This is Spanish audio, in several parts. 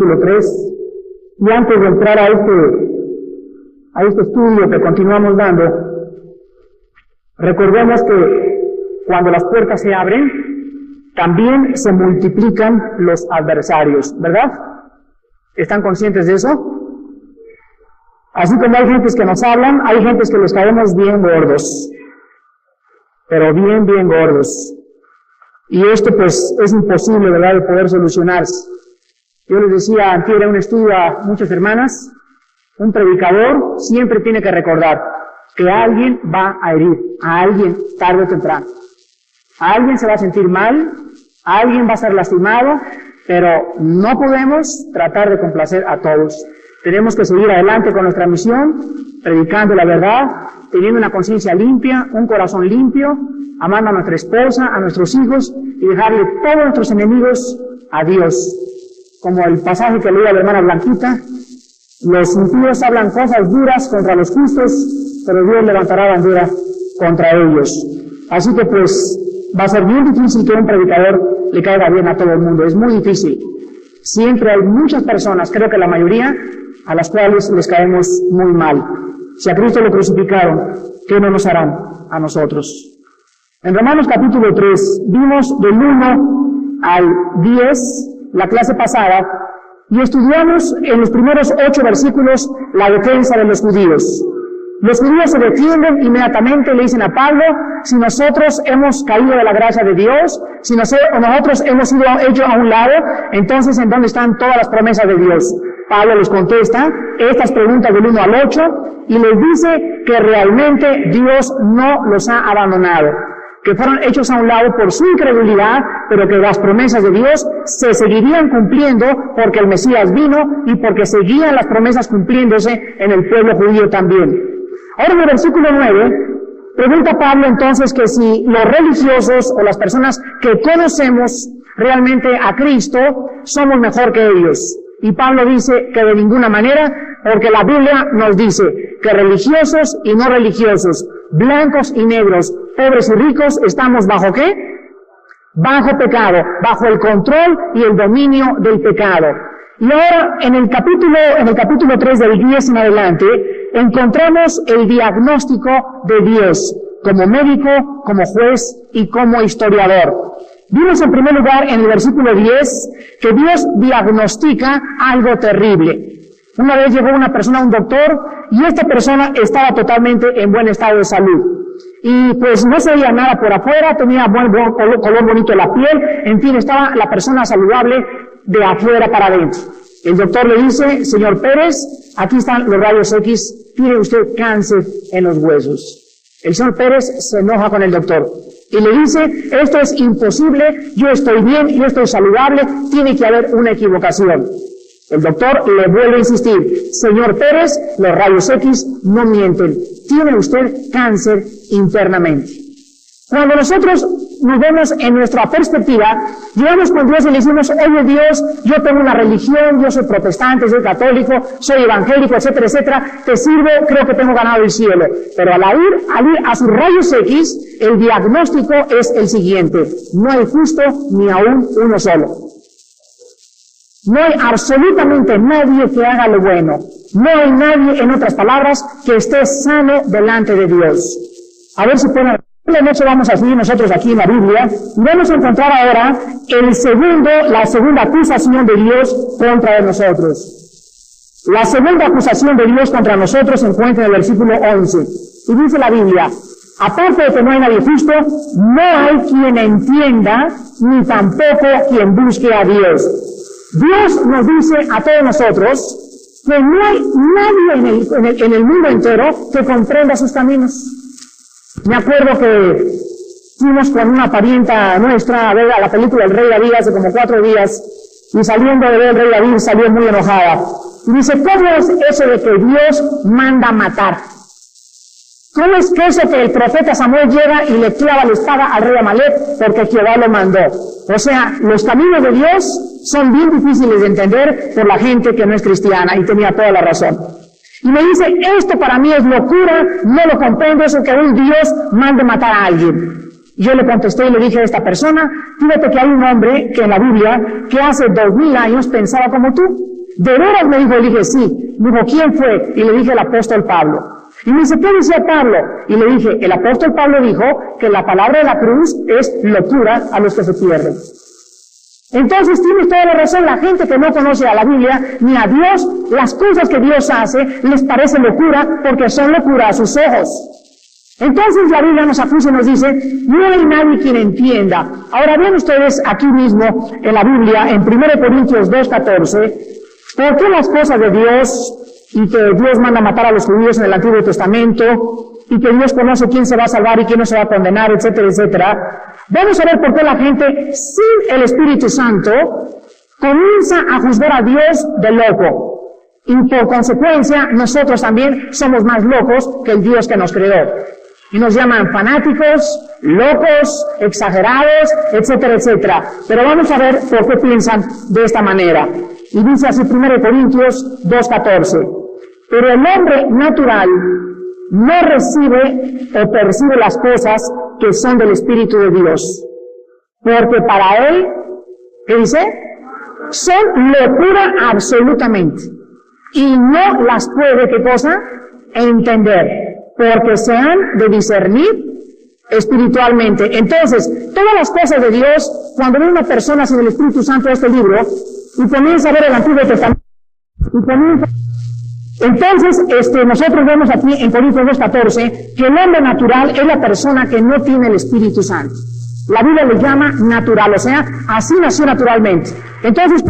capítulo 3. Y antes de entrar a este, a este estudio que continuamos dando, recordemos que cuando las puertas se abren, también se multiplican los adversarios, ¿verdad? ¿Están conscientes de eso? Así como hay gentes que nos hablan, hay gentes que los caemos bien gordos, pero bien, bien gordos. Y esto pues es imposible, ¿verdad?, de poder solucionarse. Yo les decía, antes un estudio a muchas hermanas, un predicador siempre tiene que recordar que alguien va a herir, a alguien tarde o temprano. A alguien se va a sentir mal, a alguien va a ser lastimado, pero no podemos tratar de complacer a todos. Tenemos que seguir adelante con nuestra misión, predicando la verdad, teniendo una conciencia limpia, un corazón limpio, amando a nuestra esposa, a nuestros hijos y dejarle todos nuestros enemigos a Dios. Como el pasaje que leía la hermana Blanquita, los impíos hablan cosas duras contra los justos, pero Dios levantará bandera contra ellos. Así que pues va a ser bien difícil que un predicador le caiga bien a todo el mundo, es muy difícil. Siempre hay muchas personas, creo que la mayoría, a las cuales les caemos muy mal. Si a Cristo lo crucificaron, ¿qué no nos harán a nosotros? En Romanos capítulo 3 vimos del 1 al 10 la clase pasada y estudiamos en los primeros ocho versículos la defensa de los judíos. Los judíos se defienden inmediatamente, le dicen a Pablo, si nosotros hemos caído de la gracia de Dios, si nosotros hemos sido hechos a un lado, entonces ¿en dónde están todas las promesas de Dios? Pablo les contesta estas preguntas del 1 al 8 y les dice que realmente Dios no los ha abandonado, que fueron hechos a un lado por su incredulidad, pero que las promesas de Dios se seguirían cumpliendo porque el Mesías vino y porque seguían las promesas cumpliéndose en el pueblo judío también. Ahora en el versículo 9, pregunta Pablo entonces que si los religiosos o las personas que conocemos realmente a Cristo somos mejor que ellos. Y Pablo dice que de ninguna manera, porque la Biblia nos dice que religiosos y no religiosos, blancos y negros, pobres y ricos, estamos bajo qué? Bajo pecado, bajo el control y el dominio del pecado. Y ahora en el capítulo, en el capítulo 3 del 10 en adelante, encontramos el diagnóstico de Dios como médico, como juez y como historiador. Vimos en primer lugar en el versículo 10 que Dios diagnostica algo terrible. Una vez llegó una persona a un doctor y esta persona estaba totalmente en buen estado de salud. Y pues no se veía nada por afuera, tenía buen, color, color bonito la piel, en fin, estaba la persona saludable de afuera para adentro. El doctor le dice, señor Pérez, aquí están los rayos X, tiene usted cáncer en los huesos. El señor Pérez se enoja con el doctor y le dice, esto es imposible, yo estoy bien, yo estoy saludable, tiene que haber una equivocación. El doctor le vuelve a insistir, señor Pérez, los rayos X no mienten, tiene usted cáncer internamente. Cuando nosotros nos vemos en nuestra perspectiva, llegamos con Dios y le decimos, oye Dios, yo tengo una religión, yo soy protestante, soy católico, soy evangélico, etcétera, etcétera, te sirvo, creo que tengo ganado el cielo. Pero al ir, al ir a sus rayos X, el diagnóstico es el siguiente, no hay justo ni aún uno solo. No hay absolutamente nadie que haga lo bueno. No hay nadie, en otras palabras, que esté sano delante de Dios. A ver si pueden la noche vamos a seguir nosotros aquí en la Biblia y vamos a encontrar ahora el segundo, la segunda acusación de Dios contra nosotros. La segunda acusación de Dios contra nosotros se encuentra en el versículo 11. Y dice la Biblia, aparte de que no hay nadie justo, no hay quien entienda, ni tampoco quien busque a Dios. Dios nos dice a todos nosotros que no hay nadie en el, mundo entero que comprenda sus caminos. Me acuerdo que fuimos con una parienta nuestra a ver a la película El Rey David hace como cuatro días y saliendo de ver El Rey David salió muy enojada. Y dice, ¿cómo es eso de que Dios manda matar? ¿Cómo es que eso que el profeta Samuel llega y le clava la espada al rey Amalek porque Jehová lo mandó? O sea, los caminos de Dios son bien difíciles de entender por la gente que no es cristiana y tenía toda la razón. Y me dice, esto para mí es locura, no lo comprendo, eso que un Dios mande matar a alguien. Yo le contesté y le dije a esta persona, fíjate que hay un hombre que en la Biblia, que hace dos mil años pensaba como tú. ¿De veras? Me dijo, le dije, sí. Me dijo, ¿quién fue? Y le dije, el apóstol Pablo. Y me dice, ¿qué decía Pablo? Y le dije, el apóstol Pablo dijo que la palabra de la cruz es locura a los que se pierden. Entonces tienes toda la razón, la gente que no conoce a la Biblia ni a Dios, las cosas que Dios hace les parece locura porque son locura a sus ojos. Entonces la Biblia nos acusa y nos dice, no hay nadie quien entienda. Ahora ven ustedes aquí mismo en la Biblia, en 1 Corintios 2.14, ¿por qué las cosas de Dios y que Dios manda matar a los judíos en el Antiguo Testamento y que Dios conoce quién se va a salvar y quién no se va a condenar, etcétera, etcétera? Vamos a ver por qué la gente sin el Espíritu Santo comienza a juzgar a Dios de loco. Y por consecuencia, nosotros también somos más locos que el Dios que nos creó y nos llaman fanáticos, locos, exagerados, etcétera, etcétera. Pero vamos a ver por qué piensan de esta manera. Y dice así 1 Corintios 2.14. Pero el hombre natural no recibe o percibe las cosas que son del Espíritu de Dios. Porque para él, ¿qué dice? Son locura absolutamente. Y no las puede, ¿qué cosa? Entender porque se han de discernir espiritualmente. Entonces, todas las cosas de Dios, cuando ve una persona sin el Espíritu Santo de este libro, y comienza a ver el Antiguo Testamento, y comienza entonces, este, nosotros vemos aquí en Corintios 2.14 que el hombre natural es la persona que no tiene el Espíritu Santo. La Biblia le llama natural, o sea, así nació naturalmente. Entonces,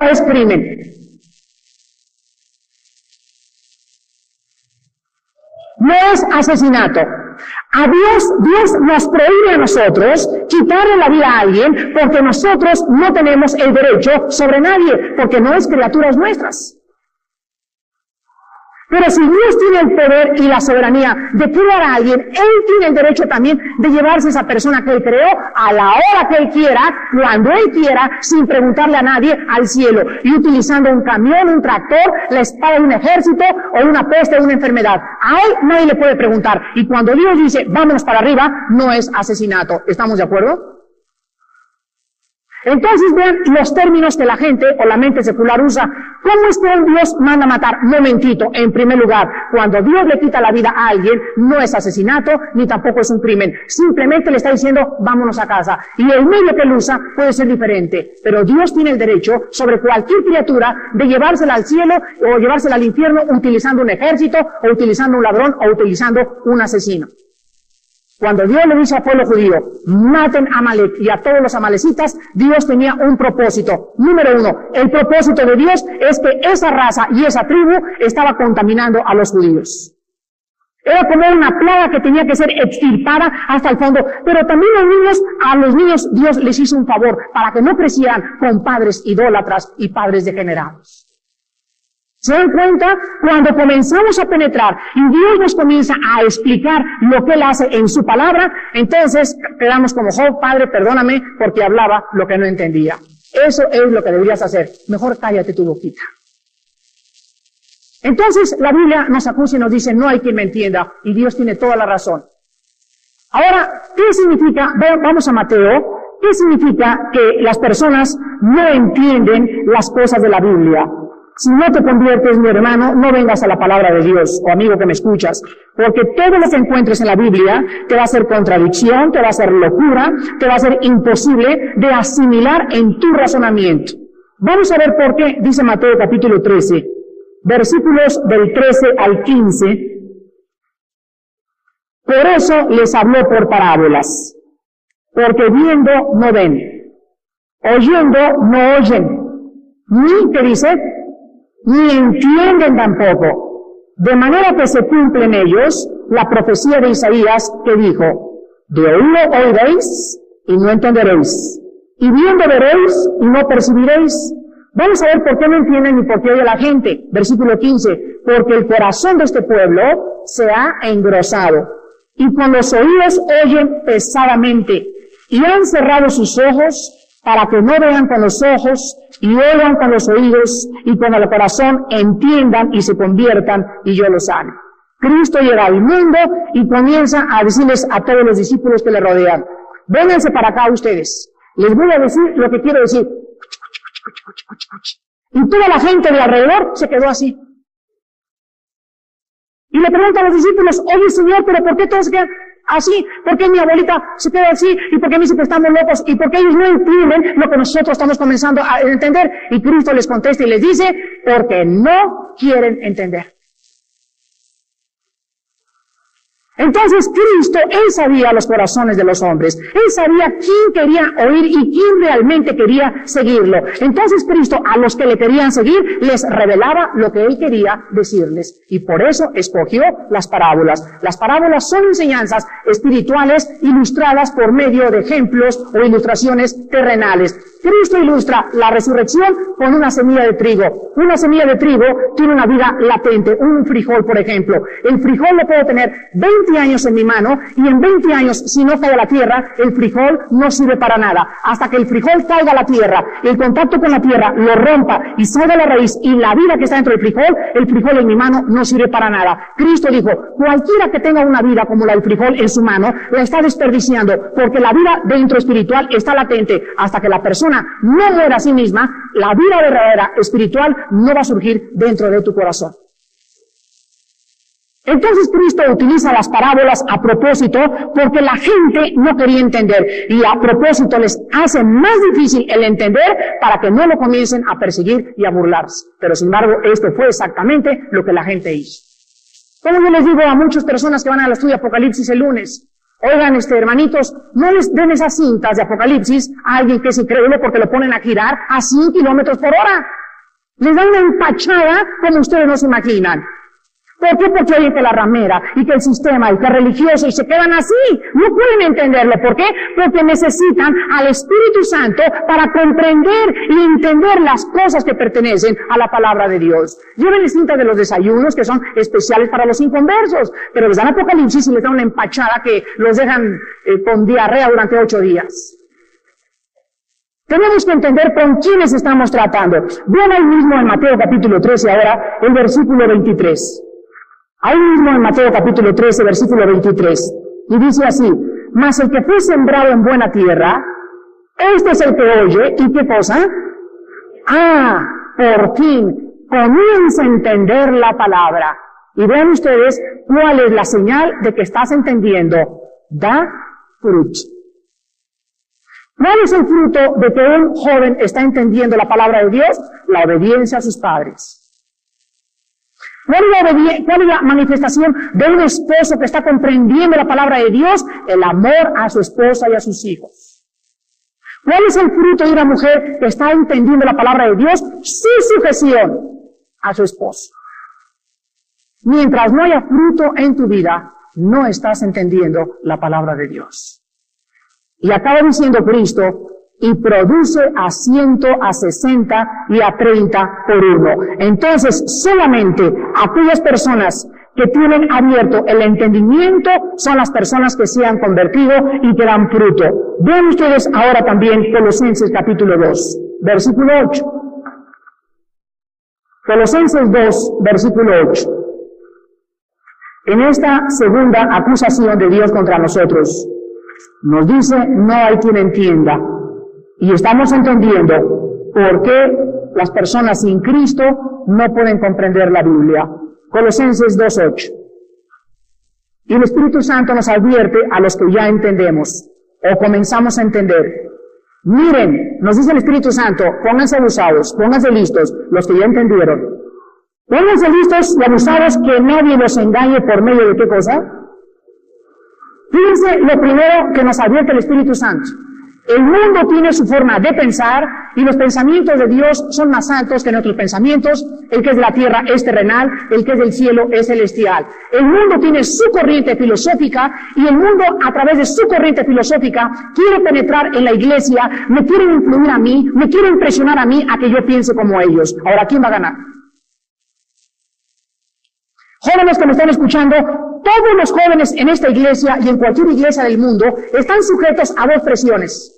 es crimen. No es asesinato. A Dios, Dios nos prohíbe a nosotros quitarle la vida a alguien porque nosotros no tenemos el derecho sobre nadie, porque no es criaturas nuestras. Pero si Dios tiene el poder y la soberanía de crear a alguien, Él tiene el derecho también de llevarse a esa persona que Él creó a la hora que Él quiera, cuando Él quiera, sin preguntarle a nadie al cielo. Y utilizando un camión, un tractor, la espada de un ejército o una peste o una enfermedad. A Él nadie le puede preguntar. Y cuando Dios dice, vámonos para arriba, no es asesinato. ¿Estamos de acuerdo? Entonces vean los términos que la gente o la mente secular usa. ¿Cómo es que Dios manda matar? Momentito, en primer lugar, cuando Dios le quita la vida a alguien, no es asesinato ni tampoco es un crimen. Simplemente le está diciendo, vámonos a casa. Y el medio que él usa puede ser diferente. Pero Dios tiene el derecho sobre cualquier criatura de llevársela al cielo o llevársela al infierno utilizando un ejército o utilizando un ladrón o utilizando un asesino. Cuando Dios le dice al pueblo judío, maten a Amalek y a todos los amalecitas, Dios tenía un propósito. Número uno, el propósito de Dios es que esa raza y esa tribu estaba contaminando a los judíos. Era como una plaga que tenía que ser extirpada hasta el fondo. Pero también los niños, a los niños Dios les hizo un favor para que no crecieran con padres idólatras y padres degenerados. ¿Se dan cuenta? Cuando comenzamos a penetrar y Dios nos comienza a explicar lo que Él hace en su palabra, entonces quedamos como, oh Padre, perdóname porque hablaba lo que no entendía. Eso es lo que deberías hacer. Mejor cállate tu boquita. Entonces la Biblia nos acusa y nos dice, no hay quien me entienda, y Dios tiene toda la razón. Ahora, ¿qué significa? Vamos a Mateo. ¿Qué significa que las personas no entienden las cosas de la Biblia? Si no te conviertes, mi hermano, no vengas a la palabra de Dios, o amigo que me escuchas, porque todo lo que encuentres en la Biblia te va a ser contradicción, te va a ser locura, te va a ser imposible de asimilar en tu razonamiento. Vamos a ver por qué, dice Mateo capítulo 13, versículos del 13 al 15. Por eso les habló por parábolas, porque viendo no ven, oyendo no oyen, ni, te dice, ni entienden tampoco. De manera que se cumple en ellos la profecía de Isaías que dijo, de oído oiréis y no entenderéis, y viendo veréis y no percibiréis. Vamos a ver por qué no entienden ni por qué oye la gente. Versículo 15, porque el corazón de este pueblo se ha engrosado, y con los oídos oyen pesadamente, y han cerrado sus ojos para que no vean con los ojos y oigan con los oídos y con el corazón entiendan y se conviertan y yo los sane. Cristo llega al mundo y comienza a decirles a todos los discípulos que le rodean, vénganse para acá ustedes, les voy a decir lo que quiero decir. Y toda la gente de alrededor se quedó así. Y le preguntan a los discípulos, oye Señor, pero ¿por qué todos quedan así? ¿Por qué mi abuelita se queda así? ¿Y por qué dice que estamos locos? ¿Y por qué ellos no entienden lo que nosotros estamos comenzando a entender? Y Cristo les contesta y les dice, porque no quieren entender. Entonces Cristo, Él sabía los corazones de los hombres. Él sabía quién quería oír y quién realmente quería seguirlo. Entonces Cristo, a los que le querían seguir, les revelaba lo que Él quería decirles. Y por eso escogió las parábolas. Las parábolas son enseñanzas espirituales ilustradas por medio de ejemplos o ilustraciones terrenales. Cristo ilustra la resurrección con una semilla de trigo. Una semilla de trigo tiene una vida latente, un frijol, por ejemplo. El frijol lo puedo tener 20 años en mi mano y en 20 años, si no cae la tierra, el frijol no sirve para nada. Hasta que el frijol caiga a la tierra, el contacto con la tierra lo rompa y salga la raíz y la vida que está dentro del frijol, el frijol en mi mano no sirve para nada. Cristo dijo, cualquiera que tenga una vida como la del frijol en su mano, la está desperdiciando, porque la vida dentro espiritual está latente hasta que la persona no muera a sí misma, la vida verdadera espiritual no va a surgir dentro de tu corazón. Entonces Cristo utiliza las parábolas a propósito porque la gente no quería entender y a propósito les hace más difícil el entender para que no lo comiencen a perseguir y a burlarse. Pero sin embargo, esto fue exactamente lo que la gente hizo. Como yo les digo a muchas personas que van al estudio Apocalipsis el lunes, Oigan, este, hermanitos, no les den esas cintas de Apocalipsis a alguien que es increíble porque lo ponen a girar a 100 kilómetros por hora. Les dan una empachada como ustedes no se imaginan. ¿Por qué? Porque oyen que la ramera y que el sistema y que el religioso y se quedan así. No pueden entenderlo. ¿Por qué? Porque necesitan al Espíritu Santo para comprender y entender las cosas que pertenecen a la palabra de Dios. Lleven cinta de los desayunos que son especiales para los inconversos, pero les dan Apocalipsis y les dan una empachada que los dejan eh, con diarrea durante ocho días. Tenemos que entender con quiénes estamos tratando. Vean ahí mismo en Mateo capítulo 13 ahora el versículo 23. Ahí mismo en Mateo capítulo 13, versículo 23. Y dice así, mas el que fue sembrado en buena tierra, este es el que oye, ¿y qué cosa? Ah, por fin, comienza a entender la palabra. Y vean ustedes cuál es la señal de que estás entendiendo. Da fruto. ¿Cuál es el fruto de que un joven está entendiendo la palabra de Dios? La obediencia a sus padres. ¿Cuál es, la, manifestación de un esposo que está comprendiendo la palabra de Dios? El amor a su esposa y a sus hijos. ¿Cuál es el fruto de una mujer que está entendiendo la palabra de Dios? Su sujeción a su esposo. Mientras no haya fruto en tu vida, no estás entendiendo la palabra de Dios. Y acaba diciendo Cristo, y produce a ciento, a sesenta y a treinta por uno. Entonces, solamente aquellas personas que tienen abierto el entendimiento son las personas que se han convertido y que dan fruto. Vean ustedes ahora también Colosenses capítulo 2, versículo 8. Colosenses 2, versículo 8. En esta segunda acusación de Dios contra nosotros, nos dice, no hay quien entienda, y estamos entendiendo por qué las personas sin Cristo no pueden comprender la Biblia. Colosenses 2.8. Y el Espíritu Santo nos advierte a los que ya entendemos o comenzamos a entender. Miren, nos dice el Espíritu Santo, pónganse abusados, pónganse listos, los que ya entendieron. Pónganse listos y abusados que nadie los engañe por medio de qué cosa. Fíjense lo primero que nos advierte el Espíritu Santo. El mundo tiene su forma de pensar y los pensamientos de Dios son más altos que nuestros pensamientos. El que es de la tierra es terrenal, el que es del cielo es celestial. El mundo tiene su corriente filosófica y el mundo a través de su corriente filosófica quiere penetrar en la iglesia, me quiere influir a mí, me quiere impresionar a mí a que yo piense como ellos. Ahora, ¿quién va a ganar? Jóvenes que me están escuchando, todos los jóvenes en esta iglesia y en cualquier iglesia del mundo están sujetos a dos presiones.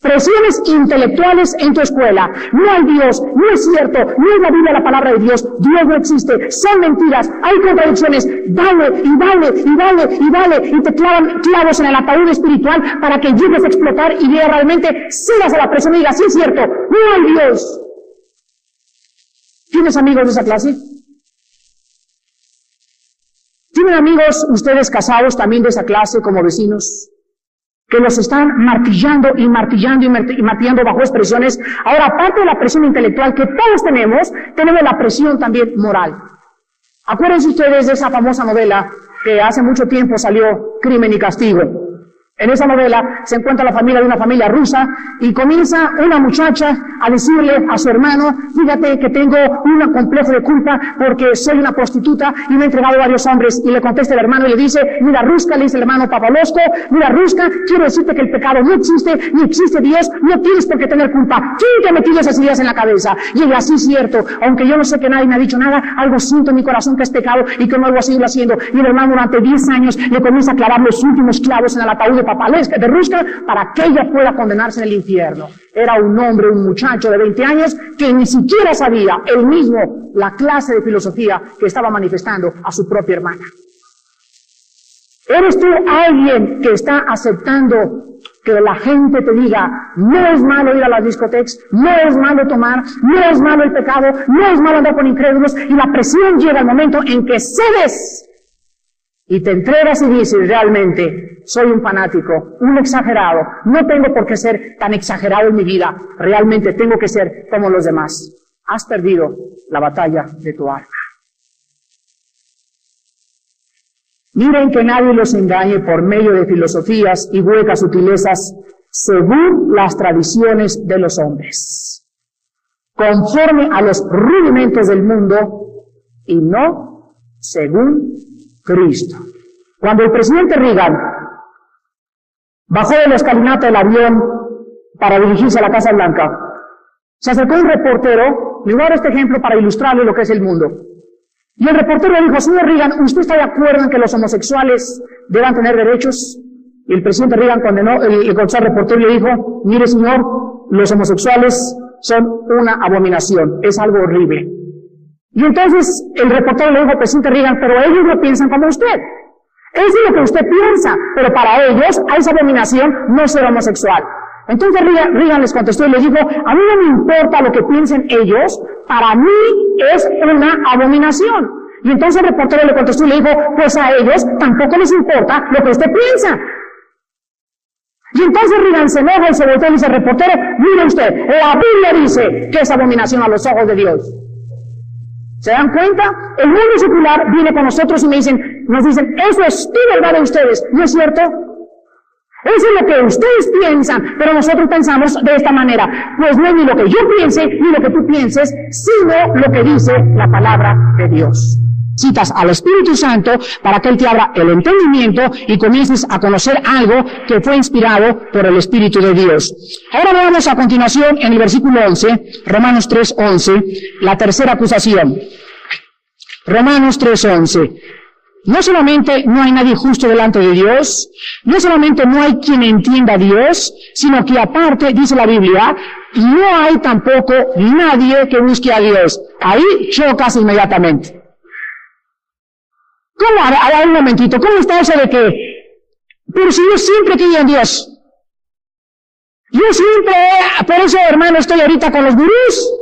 Presiones intelectuales en tu escuela. No hay Dios, no es cierto, no es la Biblia la palabra de Dios. Dios no existe, son mentiras, hay contradicciones. Dale y dale y dale y dale y te clavan clavos en el ataúd espiritual para que llegues a explotar y veas realmente, sigas a la presión y digas, sí es cierto, no hay Dios. ¿Tienes amigos de esa clase? ¿Tienen amigos ustedes casados también de esa clase como vecinos? que los están martillando y martillando y martillando bajo expresiones. Ahora, aparte de la presión intelectual que todos tenemos, tenemos la presión también moral. Acuérdense ustedes de esa famosa novela que hace mucho tiempo salió, Crimen y Castigo. En esa novela se encuentra la familia de una familia rusa y comienza una muchacha a decirle a su hermano, fíjate que tengo un complejo de culpa porque soy una prostituta y me he entregado a varios hombres. Y le contesta el hermano y le dice, mira Ruska, le dice el hermano Papalosco, mira Ruska, quiero decirte que el pecado no existe, ni existe Dios, no tienes por qué tener culpa. ¿Quién te ha metido esas ideas en la cabeza? Y ella, es cierto, aunque yo no sé que nadie me ha dicho nada, algo siento en mi corazón que es pecado y que no lo ha seguido haciendo. Y el hermano durante 10 años le comienza a clavar los últimos clavos en el ataúd de papalesca, de Ruska, para que ella pueda condenarse en el infierno. Era un hombre, un muchacho de 20 años que ni siquiera sabía él mismo la clase de filosofía que estaba manifestando a su propia hermana. ¿Eres tú alguien que está aceptando que la gente te diga, no es malo ir a las discotecas, no es malo tomar, no es malo el pecado, no es malo andar con incrédulos, y la presión llega al momento en que cedes y te entregas y dices realmente, soy un fanático, un exagerado, no tengo por qué ser tan exagerado en mi vida, realmente tengo que ser como los demás. Has perdido la batalla de tu alma. Miren que nadie los engañe por medio de filosofías y huecas sutilezas según las tradiciones de los hombres, conforme a los rudimentos del mundo y no según Cristo. Cuando el presidente Reagan bajó de la escalinata del avión para dirigirse a la Casa Blanca, se acercó un reportero, le voy a dar este ejemplo para ilustrarle lo que es el mundo. Y el reportero le dijo, señor Reagan, ¿usted está de acuerdo en que los homosexuales deban tener derechos? Y el presidente Reagan condenó, el, el reportero le dijo, mire señor, los homosexuales son una abominación, es algo horrible. Y entonces el reportero le dijo, presidente Reagan, pero ellos no piensan como usted. Eso es lo que usted piensa, pero para ellos a esa abominación no ser homosexual. Entonces Reagan les contestó y le dijo, a mí no me importa lo que piensen ellos, para mí es una abominación. Y entonces el reportero le contestó y le dijo, pues a ellos tampoco les importa lo que usted piensa. Y entonces Reagan se enoja y se voltea y dice, reportero, mire usted, la Biblia dice que es abominación a los ojos de Dios. ¿Se dan cuenta? El mundo secular viene con nosotros y me dicen, nos dicen, eso es tu verdad de ustedes, ¿no es cierto? Eso es lo que ustedes piensan, pero nosotros pensamos de esta manera. Pues no es ni lo que yo piense, ni lo que tú pienses, sino lo que dice la palabra de Dios. Citas al Espíritu Santo para que Él te abra el entendimiento y comiences a conocer algo que fue inspirado por el Espíritu de Dios. Ahora veamos a continuación en el versículo 11, Romanos 3, 11, la tercera acusación. Romanos 3, 11. No solamente no hay nadie justo delante de Dios, no solamente no hay quien entienda a Dios, sino que aparte, dice la Biblia, no hay tampoco nadie que busque a Dios. Ahí chocas inmediatamente. ¿Cómo? A, un momentito, ¿cómo está eso de que? Pero si yo siempre quería en Dios. Yo siempre, por eso hermano estoy ahorita con los gurús.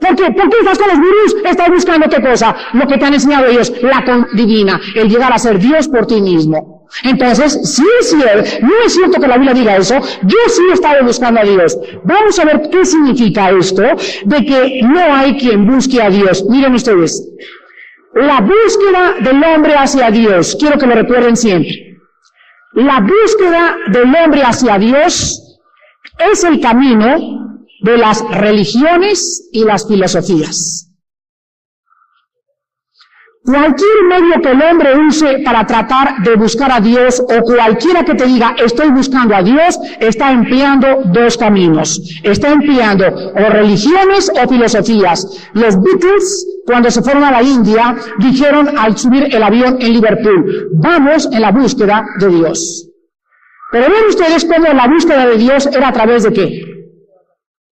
¿Por qué? ¿Por qué estás con los gurús? Estás buscando qué cosa? Lo que te han enseñado ellos, la divina, el llegar a ser Dios por ti mismo. Entonces, sí es cierto, no es cierto que la Biblia diga eso, yo sí he estado buscando a Dios. Vamos a ver qué significa esto de que no hay quien busque a Dios. Miren ustedes, la búsqueda del hombre hacia Dios, quiero que lo recuerden siempre. La búsqueda del hombre hacia Dios es el camino de las religiones y las filosofías. Cualquier medio que el hombre use para tratar de buscar a Dios o cualquiera que te diga estoy buscando a Dios está empleando dos caminos. Está empleando o religiones o filosofías. Los Beatles cuando se fueron a la India dijeron al subir el avión en Liverpool vamos en la búsqueda de Dios. Pero ven ustedes cómo la búsqueda de Dios era a través de qué?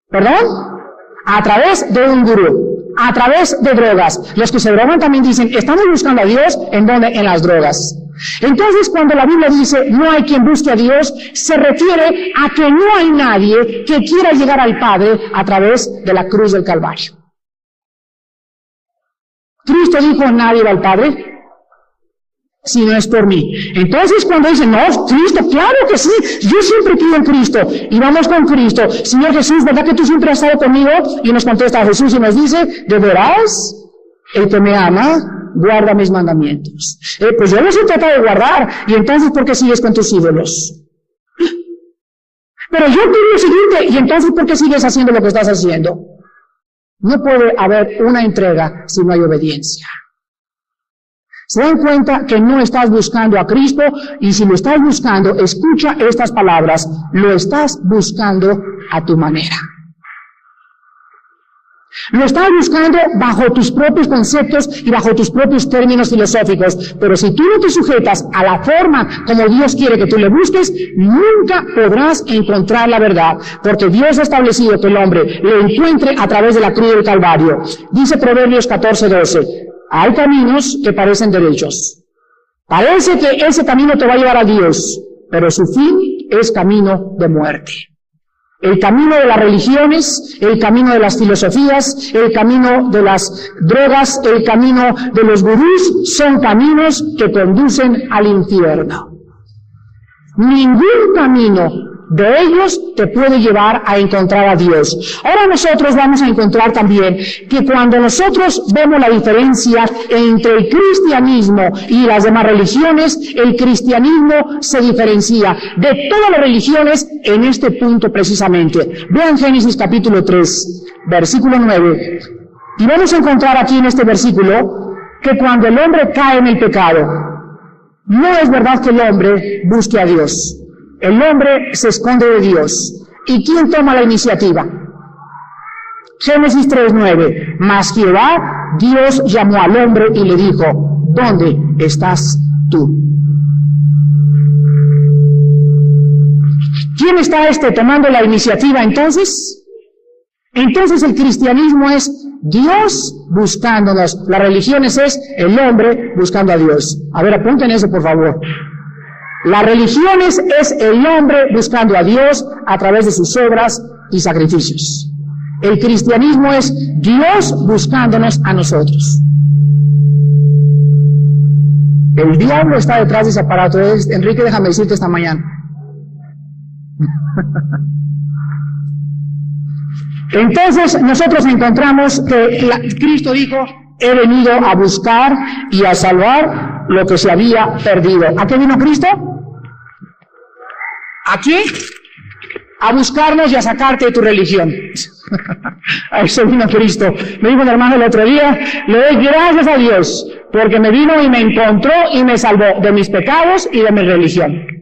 ¿Perdón? A través de un gurú, a través de drogas. Los que se drogan también dicen, estamos buscando a Dios, ¿en dónde? En las drogas. Entonces, cuando la Biblia dice no hay quien busque a Dios, se refiere a que no hay nadie que quiera llegar al Padre a través de la cruz del Calvario. Cristo dijo, nadie va al Padre si no es por mí. Entonces cuando dicen, no, Cristo, claro que sí, yo siempre pido en Cristo, y vamos con Cristo, Señor Jesús, ¿verdad que tú siempre has estado conmigo? Y nos contesta Jesús y nos dice, ¿de veras? El que me ama, guarda mis mandamientos. Eh, pues yo los he tratado de guardar, y entonces ¿por qué sigues con tus ídolos? Pero yo quiero lo siguiente, y entonces ¿por qué sigues haciendo lo que estás haciendo? No puede haber una entrega si no hay obediencia. Se dan cuenta que no estás buscando a Cristo y si lo estás buscando, escucha estas palabras, lo estás buscando a tu manera. Lo estás buscando bajo tus propios conceptos y bajo tus propios términos filosóficos. Pero si tú no te sujetas a la forma como Dios quiere que tú le busques, nunca podrás encontrar la verdad. Porque Dios ha establecido que el hombre lo encuentre a través de la cruz del Calvario. Dice Proverbios 14, 12. Hay caminos que parecen derechos. Parece que ese camino te va a llevar a Dios, pero su fin es camino de muerte. El camino de las religiones, el camino de las filosofías, el camino de las drogas, el camino de los gurús son caminos que conducen al infierno. Ningún camino de ellos te puede llevar a encontrar a Dios. Ahora nosotros vamos a encontrar también que cuando nosotros vemos la diferencia entre el cristianismo y las demás religiones, el cristianismo se diferencia de todas las religiones en este punto precisamente. Vean Génesis capítulo 3, versículo 9. Y vamos a encontrar aquí en este versículo que cuando el hombre cae en el pecado, no es verdad que el hombre busque a Dios. El hombre se esconde de Dios. ¿Y quién toma la iniciativa? Génesis 3.9. Mas Jehová, Dios llamó al hombre y le dijo, ¿dónde estás tú? ¿Quién está este tomando la iniciativa entonces? Entonces el cristianismo es Dios buscándonos. Las religiones es el hombre buscando a Dios. A ver, apunten eso por favor. Las religiones es el hombre buscando a Dios a través de sus obras y sacrificios. El cristianismo es Dios buscándonos a nosotros. El diablo está detrás de ese aparato. Enrique, déjame decirte esta mañana. Entonces nosotros encontramos que Cristo dijo, he venido a buscar y a salvar lo que se había perdido. ¿A qué vino Cristo? Aquí, a buscarnos y a sacarte de tu religión. a eso vino Cristo. Me dijo un hermano el otro día, le doy gracias a Dios, porque me vino y me encontró y me salvó de mis pecados y de mi religión.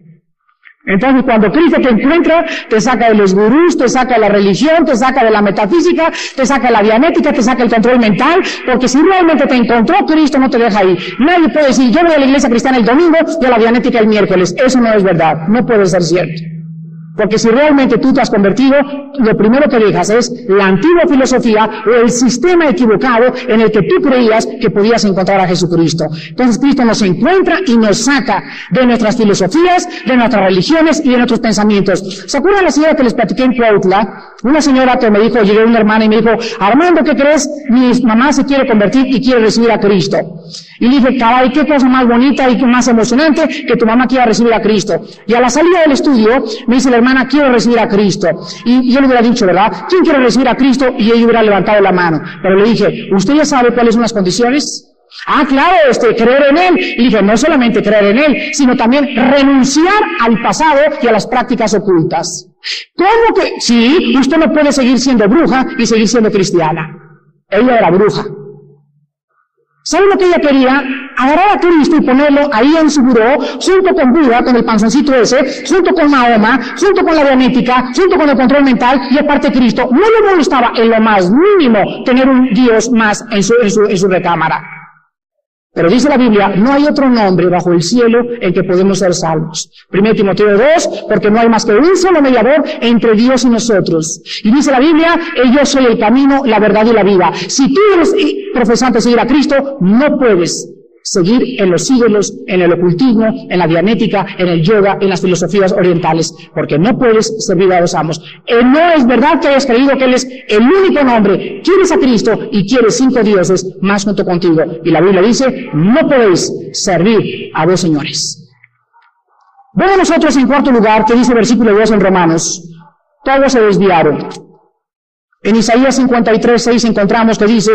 Entonces, cuando Cristo te encuentra, te saca de los gurús, te saca de la religión, te saca de la metafísica, te saca de la dianética, te saca el control mental, porque si realmente te encontró, Cristo no te deja ahí. Nadie puede decir, yo voy a la iglesia cristiana el domingo y a la dianética el miércoles. Eso no es verdad. No puede ser cierto. Porque si realmente tú te has convertido, lo primero que dejas es la antigua filosofía o el sistema equivocado en el que tú creías que podías encontrar a Jesucristo. Entonces Cristo nos encuentra y nos saca de nuestras filosofías, de nuestras religiones y de nuestros pensamientos. ¿Se acuerdan la señora que les platiqué en Cuautla? Una señora que me dijo, llegué una hermana y me dijo, Armando, ¿qué crees? Mi mamá se quiere convertir y quiere recibir a Cristo. Y le dije, caray, qué cosa más bonita y más emocionante que tu mamá quiera recibir a Cristo. Y a la salida del estudio, me dice la hermana, quiero recibir a Cristo. Y yo le hubiera dicho, ¿verdad? ¿Quién quiere recibir a Cristo? Y ella hubiera levantado la mano. Pero le dije, ¿usted ya sabe cuáles son las condiciones? Ah, claro, este, creer en Él. Y dije, no solamente creer en Él, sino también renunciar al pasado y a las prácticas ocultas. ¿Cómo que? Sí, usted no puede seguir siendo bruja y seguir siendo cristiana. Ella era bruja. ¿Sabe lo que ella quería? Agarrar a Cristo y ponerlo ahí en su buró, junto con Buda, con el panzoncito ese, junto con Mahoma, junto con la dianética, junto con el control mental, y aparte Cristo. No le molestaba en lo más mínimo tener un Dios más en su, en su, en su recámara. Pero dice la Biblia, no hay otro nombre bajo el cielo en que podemos ser salvos. Primero Timoteo 2, porque no hay más que un solo mediador entre Dios y nosotros. Y dice la Biblia, yo soy el camino, la verdad y la vida. Si tú eres profesante seguir a Cristo, no puedes seguir en los ídolos, en el ocultismo, en la dianética, en el yoga, en las filosofías orientales, porque no puedes servir a los amos. Eh, no es verdad que hayas creído que Él es el único nombre. Quieres a Cristo y quieres cinco dioses más junto contigo. Y la Biblia dice, no podéis servir a dos señores. Vemos nosotros en cuarto lugar que dice el versículo 2 en Romanos, todos se desviaron. En Isaías 53, 6 encontramos que dice,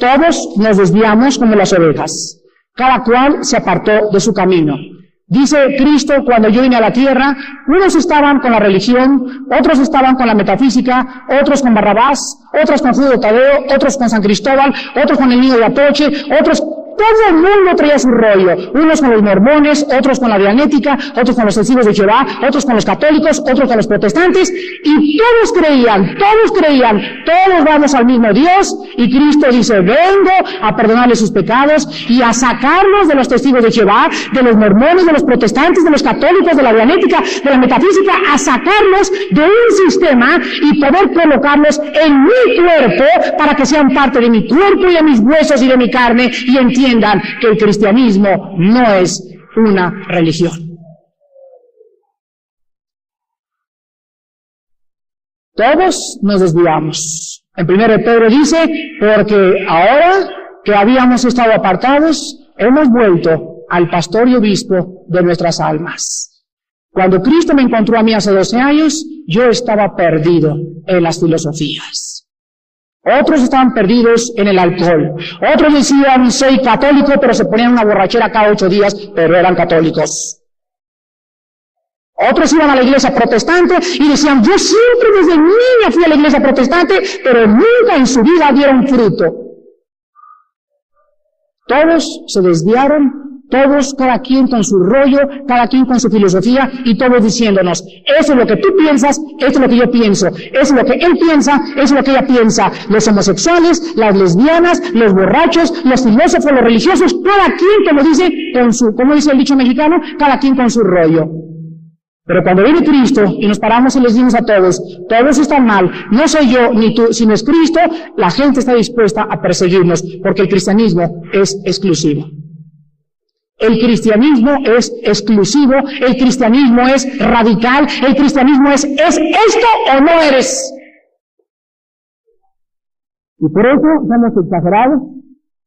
todos nos desviamos como las ovejas. Cada cual se apartó de su camino. Dice Cristo, cuando yo vine a la tierra, unos estaban con la religión, otros estaban con la metafísica, otros con Barrabás, otros con Judo Tadeo, otros con San Cristóbal, otros con el niño de Atoche, otros todo el mundo traía su rollo. Unos con los mormones, otros con la dianética, otros con los testigos de Jehová, otros con los católicos, otros con los protestantes. Y todos creían, todos creían, todos vamos al mismo Dios. Y Cristo dice, vengo a perdonarles sus pecados y a sacarlos de los testigos de Jehová, de los mormones, de los protestantes, de los católicos, de la dianética, de la metafísica, a sacarlos de un sistema y poder colocarlos en mi cuerpo para que sean parte de mi cuerpo y de mis huesos y de mi carne y entiendan entiendan que el cristianismo no es una religión. Todos nos desviamos. En primero Pedro dice, porque ahora que habíamos estado apartados, hemos vuelto al pastor y obispo de nuestras almas. Cuando Cristo me encontró a mí hace 12 años, yo estaba perdido en las filosofías. Otros estaban perdidos en el alcohol. Otros decían, soy católico, pero se ponían una borrachera cada ocho días, pero eran católicos. Otros iban a la iglesia protestante y decían, yo siempre desde niña fui a la iglesia protestante, pero nunca en su vida dieron fruto. Todos se desviaron todos, cada quien con su rollo, cada quien con su filosofía y todos diciéndonos, eso es lo que tú piensas, esto es lo que yo pienso, eso es lo que él piensa, eso es lo que ella piensa. Los homosexuales, las lesbianas, los borrachos, los filósofos, los religiosos, cada quien, como dice, con su, como dice el dicho mexicano, cada quien con su rollo. Pero cuando viene Cristo y nos paramos y les decimos a todos, todos están mal, no soy yo ni tú, sino es Cristo, la gente está dispuesta a perseguirnos porque el cristianismo es exclusivo. El cristianismo es exclusivo, el cristianismo es radical, el cristianismo es, ¿es esto o no eres? Y por eso somos exagerados,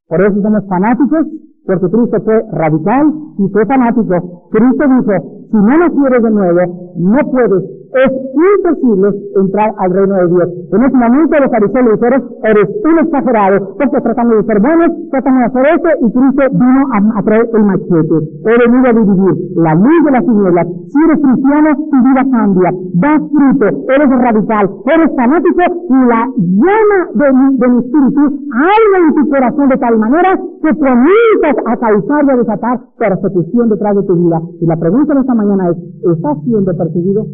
por eso somos fanáticos, porque Cristo fue radical y fue fanático. Cristo dijo, si no nacieres de nuevo, no puedes es imposible entrar al reino de Dios. En ese momento los fariseos le dijeron, eres un exagerado, porque tratando de ser buenos, tratando de hacer esto, y Cristo vino a, traer el machete. He venido a dividir la luz de las tinieblas. Si eres cristiano, tu vida cambia, das fruto, eres radical, eres fanático, y la llama de mi, de mi espíritu alma en tu corazón de tal manera que comienzas a causar y a desatar persecución detrás de tu vida. Y la pregunta de esta mañana es, ¿estás siendo perseguido?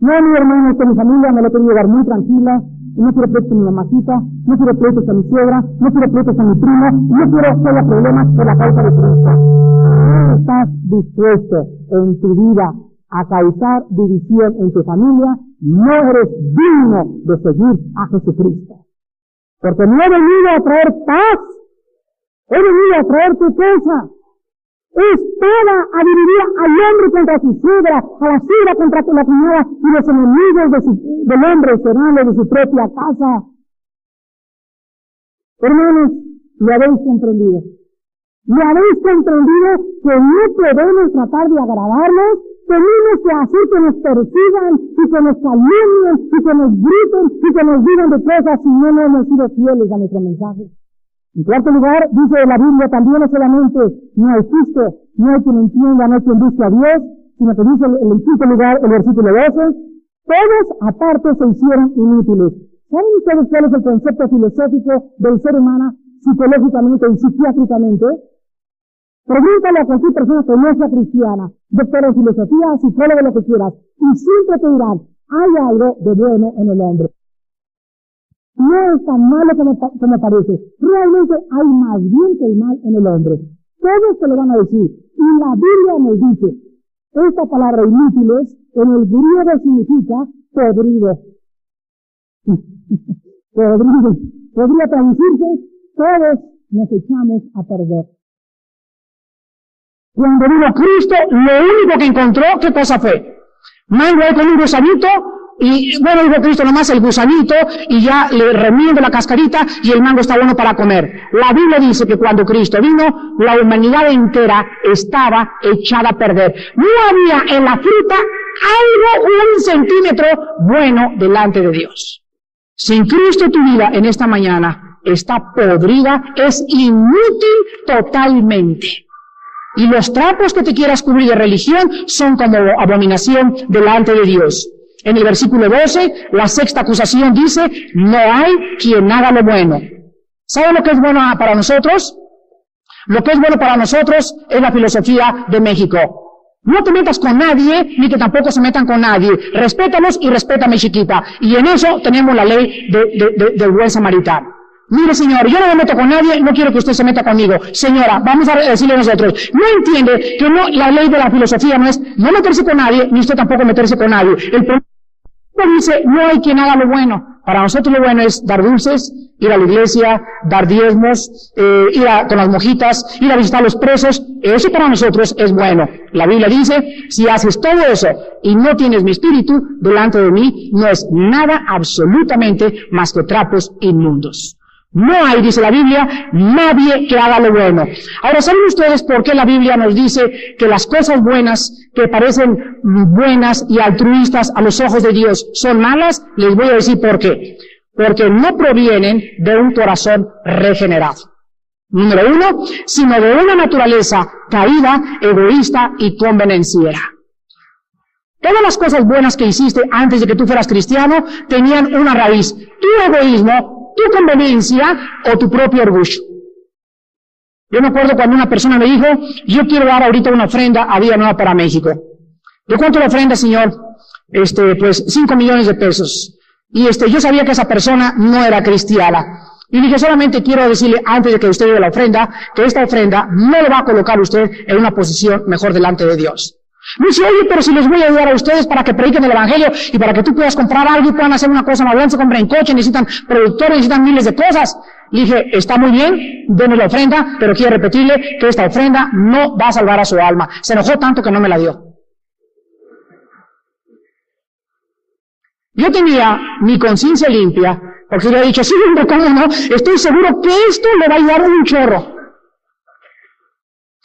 No, mi hermano, que mi familia me lo quiero llevar muy tranquila, no quiero pleitos con mi mamacita, no quiero pleitos con mi suegra, no quiero pleitos con mi primo, no quiero haya problemas por la causa de Cristo. No estás dispuesto en tu vida a causar división en tu familia, no eres digno de seguir a Jesucristo. Porque no he venido a traer paz, he venido a traer tu cosa estaba a dividir al hombre contra su suegra, a la suegra contra la cuñada y los enemigos de su, del hombre serán los de su propia casa. Hermanos, lo habéis comprendido. Lo habéis comprendido que no podemos tratar de agradarlos, tenemos que hacer que nos persigan y que nos calumnien y que nos griten y que nos digan de cosas si no, no hemos sido fieles a nuestro mensaje. En cuarto lugar, dice la Biblia también no solamente no justo, no hay quien entienda, no hay quien busque a Dios, sino que dice en el quinto lugar, el versículo 12, todos aparte se hicieron inútiles. ¿Saben ustedes cuál es el concepto filosófico del ser humano psicológicamente y psiquiátricamente? Pregúntale a cualquier persona que no sea cristiana, doctor en filosofía, psicólogo, lo que quieras, y siempre te dirán, hay algo de bueno en el hombre. No es tan malo como, como parece. Realmente hay más bien que el mal en el hombre. Todos se lo van a decir. Y la Biblia nos dice, esta palabra inútiles en el griego significa podrido. podrido. Podría traducirse, todos nos echamos a perder. Cuando vino Cristo, lo único que encontró, ¿qué cosa fue? Mango con un gusanito, y bueno, dijo Cristo nomás el gusanito, y ya le remiendo la cascarita, y el mango está bueno para comer. La Biblia dice que cuando Cristo vino, la humanidad entera estaba echada a perder. No había en la fruta algo, un centímetro bueno delante de Dios. Sin Cristo tu vida en esta mañana está podrida, es inútil totalmente. Y los trapos que te quieras cubrir de religión son como abominación delante de Dios. En el versículo 12, la sexta acusación dice, no hay quien haga lo bueno. ¿Sabe lo que es bueno para nosotros? Lo que es bueno para nosotros es la filosofía de México. No te metas con nadie, ni que tampoco se metan con nadie. Respétanos y respétame chiquita. Y en eso tenemos la ley de, del buen samaritano. Mire, señor, yo no me meto con nadie, no quiero que usted se meta conmigo. Señora, vamos a decirle a nosotros, no entiende que no, la ley de la filosofía no es no meterse con nadie, ni usted tampoco meterse con nadie. Dice, no hay quien haga lo bueno. Para nosotros lo bueno es dar dulces, ir a la iglesia, dar diezmos, eh, ir a, con las mojitas, ir a visitar a los presos. Eso para nosotros es bueno. La Biblia dice, si haces todo eso y no tienes mi espíritu delante de mí, no es nada absolutamente más que trapos inmundos. No hay, dice la Biblia, nadie que haga lo bueno. Ahora, ¿saben ustedes por qué la Biblia nos dice que las cosas buenas, que parecen buenas y altruistas a los ojos de Dios, son malas? Les voy a decir por qué. Porque no provienen de un corazón regenerado. Número uno, sino de una naturaleza caída, egoísta y convenenciera. Todas las cosas buenas que hiciste antes de que tú fueras cristiano tenían una raíz. Tu egoísmo tu conveniencia o tu propio orgullo. Yo me acuerdo cuando una persona me dijo, yo quiero dar ahorita una ofrenda a Día Nueva para México. ¿De cuánto la ofrenda, señor? Este, pues, cinco millones de pesos. Y este, yo sabía que esa persona no era cristiana. Y dije, solamente quiero decirle, antes de que usted dé la ofrenda, que esta ofrenda no le va a colocar usted en una posición mejor delante de Dios. Me dice, oye, pero si les voy a ayudar a ustedes para que prediquen el Evangelio y para que tú puedas comprar algo y puedan hacer una cosa más se compren coche, necesitan productores, necesitan miles de cosas. Le dije, está muy bien, denme la ofrenda, pero quiero repetirle que esta ofrenda no va a salvar a su alma. Se enojó tanto que no me la dio. Yo tenía mi conciencia limpia, porque le he dicho, sí, hombre, ¿cómo no? Estoy seguro que esto le va a ayudar un chorro.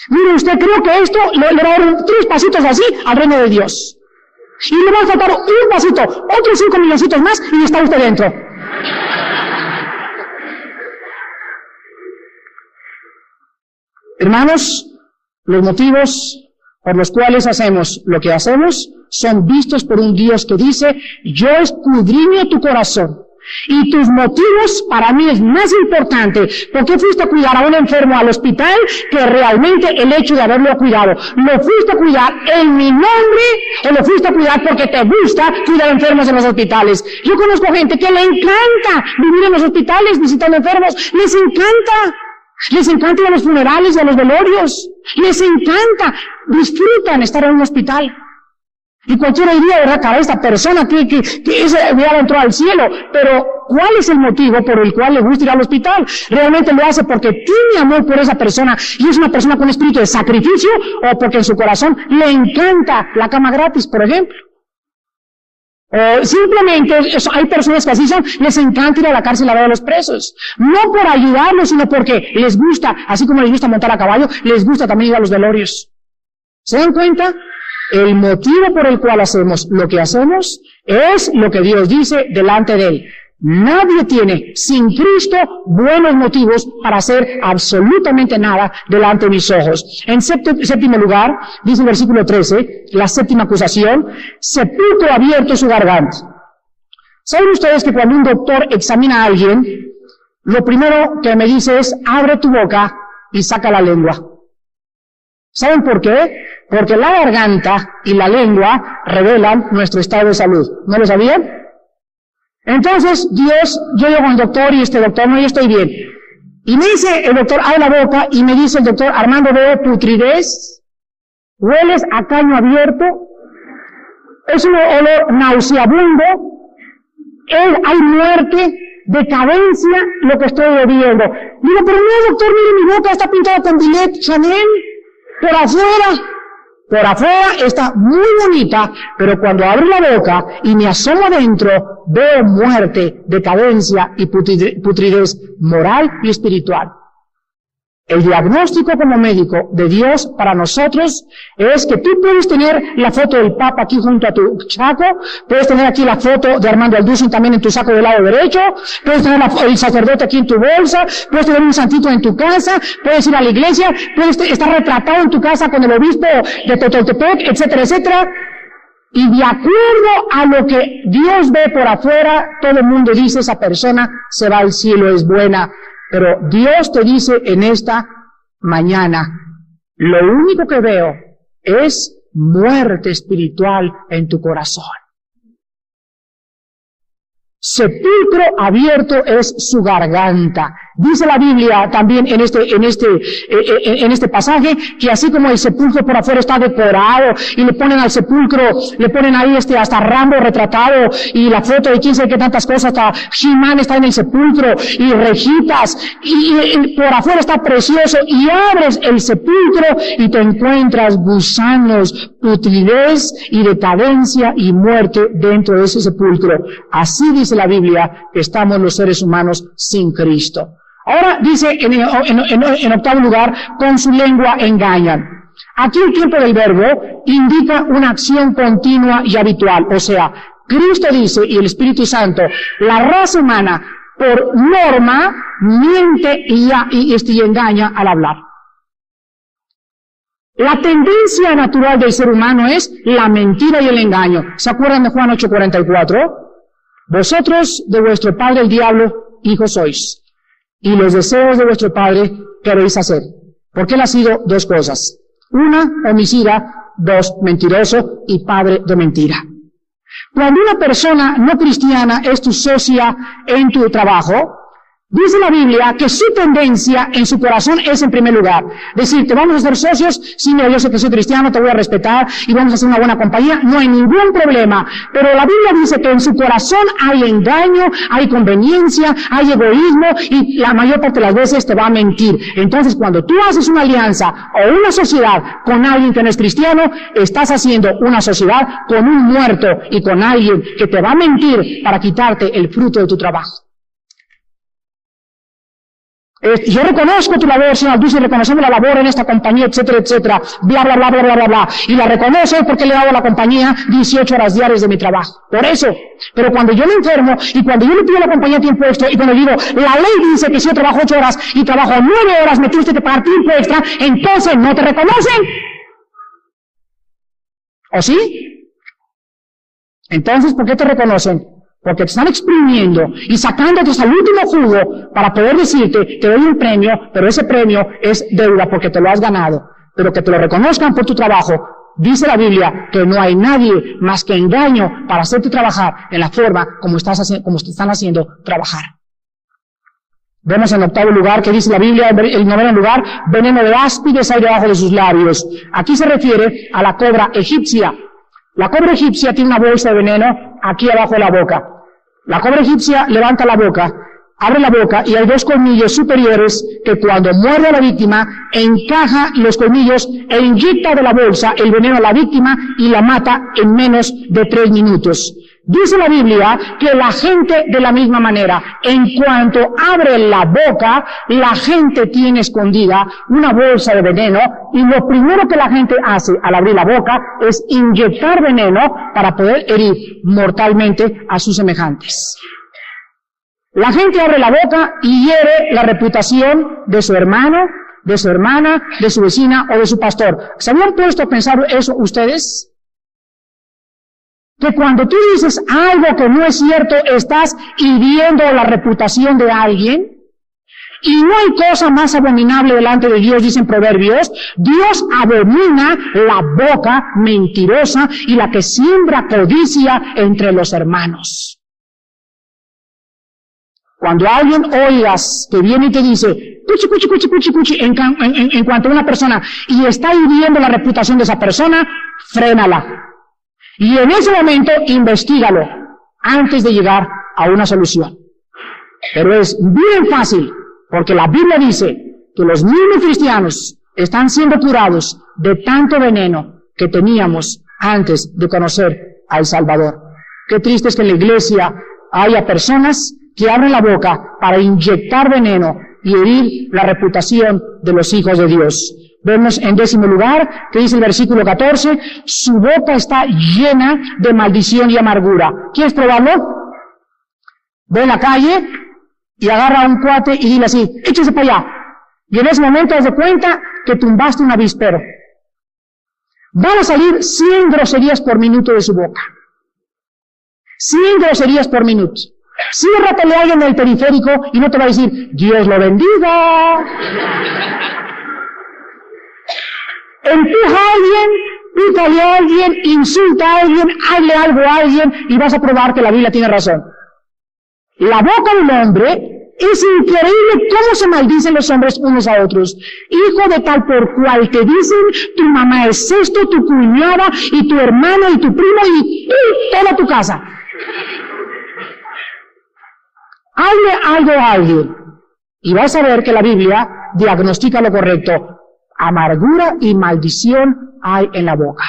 Mire, usted creo que esto le, va a dar tres pasitos así al reino de Dios. Y le va a faltar un pasito, otros cinco milloncitos más y está usted dentro. Hermanos, los motivos por los cuales hacemos lo que hacemos son vistos por un Dios que dice, yo escudriño tu corazón y tus motivos para mí es más importante. ¿Por qué fuiste a cuidar a un enfermo al hospital que realmente el hecho de haberlo cuidado? ¿Lo fuiste a cuidar en mi nombre o lo fuiste a cuidar porque te gusta cuidar enfermos en los hospitales? Yo conozco gente que le encanta vivir en los hospitales visitando enfermos. Les encanta. Les encanta ir a los funerales y a los velorios. Les encanta. Disfrutan estar en un hospital. Y cualquiera diría, ¿verdad? Cara, esta persona que, que, que ese ya entró al cielo. Pero, ¿cuál es el motivo por el cual le gusta ir al hospital? ¿Realmente lo hace porque tiene amor por esa persona y es una persona con espíritu de sacrificio o porque en su corazón le encanta la cama gratis, por ejemplo? O simplemente hay personas que así son, les encanta ir a la cárcel a ver a los presos. No por ayudarlos, sino porque les gusta, así como les gusta montar a caballo, les gusta también ir a los velorios. ¿Se dan cuenta? El motivo por el cual hacemos lo que hacemos es lo que Dios dice delante de Él. Nadie tiene sin Cristo buenos motivos para hacer absolutamente nada delante de mis ojos. En séptimo lugar, dice el versículo 13, la séptima acusación, sepulcro abierto su garganta. ¿Saben ustedes que cuando un doctor examina a alguien, lo primero que me dice es, abre tu boca y saca la lengua? ¿Saben por qué? Porque la garganta y la lengua revelan nuestro estado de salud. ¿No lo sabían? Entonces, Dios, yo llego al doctor y este doctor, no, yo estoy bien. Y me dice el doctor, abre la boca y me dice el doctor, Armando, veo putridez, hueles a caño abierto, es un olor nauseabundo, hay muerte, decadencia, lo que estoy bebiendo. Digo, pero no, doctor, mire, mi boca está pintada con billet Chanel, por afuera. Por afuera está muy bonita, pero cuando abro la boca y me asomo adentro, veo muerte, decadencia y putridez moral y espiritual. El diagnóstico como médico de Dios para nosotros es que tú puedes tener la foto del Papa aquí junto a tu saco, puedes tener aquí la foto de Armando Alducin también en tu saco del lado derecho, puedes tener el sacerdote aquí en tu bolsa, puedes tener un santito en tu casa, puedes ir a la iglesia, puedes estar retratado en tu casa con el obispo de Totoltepec, etcétera, etcétera. Y de acuerdo a lo que Dios ve por afuera, todo el mundo dice esa persona se va al cielo, es buena. Pero Dios te dice en esta mañana, lo único que veo es muerte espiritual en tu corazón. Sepulcro abierto es su garganta. Dice la Biblia también en este, en este, eh, eh, en este pasaje que así como el sepulcro por afuera está decorado y le ponen al sepulcro, le ponen ahí este hasta Rambo retratado y la foto de quién sabe qué tantas cosas, hasta he está en el sepulcro y rejitas y, por afuera está precioso y abres el sepulcro y te encuentras gusanos, putridez y decadencia y muerte dentro de ese sepulcro. Así dice la Biblia que estamos los seres humanos sin Cristo. Ahora dice en, octavo lugar, con su lengua engañan. Aquí el tiempo del verbo indica una acción continua y habitual. O sea, Cristo dice y el Espíritu Santo, la raza humana por norma miente y, y, este, y engaña al hablar. La tendencia natural del ser humano es la mentira y el engaño. ¿Se acuerdan de Juan 8:44? Vosotros de vuestro padre el diablo, hijos sois y los deseos de vuestro Padre queréis hacer. Porque él ha sido dos cosas. Una, homicida, dos, mentiroso y padre de mentira. Cuando una persona no cristiana es tu socia en tu trabajo, Dice la Biblia que su tendencia en su corazón es en primer lugar. Decir, te vamos a hacer socios, sí, no, yo sé que soy cristiano, te voy a respetar y vamos a hacer una buena compañía, no hay ningún problema. Pero la Biblia dice que en su corazón hay engaño, hay conveniencia, hay egoísmo y la mayor parte de las veces te va a mentir. Entonces, cuando tú haces una alianza o una sociedad con alguien que no es cristiano, estás haciendo una sociedad con un muerto y con alguien que te va a mentir para quitarte el fruto de tu trabajo. Eh, yo reconozco tu labor, señor Dulce, reconocemos la labor en esta compañía, etcétera, etcétera, bla, bla, bla, bla, bla, bla, bla. Y la reconozco porque le he dado a la compañía 18 horas diarias de mi trabajo. Por eso. Pero cuando yo me enfermo y cuando yo le pido a la compañía tiempo extra y cuando digo, la ley dice que si yo trabajo 8 horas y trabajo 9 horas, me tienes que pagar tiempo extra, entonces no te reconocen. ¿O sí? Entonces, ¿por qué te reconocen? Porque te están exprimiendo y sacándote hasta el último jugo para poder decirte, te doy un premio, pero ese premio es deuda porque te lo has ganado, pero que te lo reconozcan por tu trabajo. Dice la Biblia que no hay nadie más que engaño para hacerte trabajar en la forma como, estás haciendo, como te están haciendo trabajar. Vemos en octavo lugar que dice la Biblia, el noveno lugar, veneno de áspides hay debajo de sus labios. Aquí se refiere a la cobra egipcia. La cobra egipcia tiene una bolsa de veneno aquí abajo de la boca. La cobra egipcia levanta la boca, abre la boca y hay dos colmillos superiores que cuando muerde a la víctima encaja los colmillos e inyecta de la bolsa el veneno a la víctima y la mata en menos de tres minutos. Dice la Biblia que la gente de la misma manera, en cuanto abre la boca, la gente tiene escondida una bolsa de veneno y lo primero que la gente hace al abrir la boca es inyectar veneno para poder herir mortalmente a sus semejantes. La gente abre la boca y hiere la reputación de su hermano, de su hermana, de su vecina o de su pastor. ¿Se habían puesto a pensar eso ustedes? Que cuando tú dices algo que no es cierto, estás hiriendo la reputación de alguien. Y no hay cosa más abominable delante de Dios, dicen proverbios. Dios abomina la boca mentirosa y la que siembra codicia entre los hermanos. Cuando alguien oigas que viene y te dice, cuchi, cuchi, cuchi, cuchi, cuchi, en, cuanto a una persona y está hiriendo la reputación de esa persona, frénala. Y en ese momento, investigalo antes de llegar a una solución. Pero es bien fácil, porque la Biblia dice que los mismos cristianos están siendo curados de tanto veneno que teníamos antes de conocer al Salvador. Qué triste es que en la iglesia haya personas que abren la boca para inyectar veneno y herir la reputación de los hijos de Dios. Vemos en décimo lugar que dice el versículo 14, su boca está llena de maldición y amargura. ¿Quieres probarlo? Ve en la calle y agarra un cuate y dile así, échese para allá. Y en ese momento te cuenta que tumbaste un avispero. Van a salir 100 groserías por minuto de su boca. 100 groserías por minuto. Ciérratele a alguien en el periférico y no te va a decir, Dios lo bendiga. Empuja a alguien, pícale a alguien, insulta a alguien, hazle algo a alguien y vas a probar que la Biblia tiene razón. La boca del hombre es increíble cómo se maldicen los hombres unos a otros. Hijo de tal por cual te dicen, tu mamá es esto, tu cuñada, y tu hermano, y tu primo, y, toda tu casa. Hable algo a alguien. Y vas a ver que la Biblia diagnostica lo correcto. Amargura y maldición hay en la boca.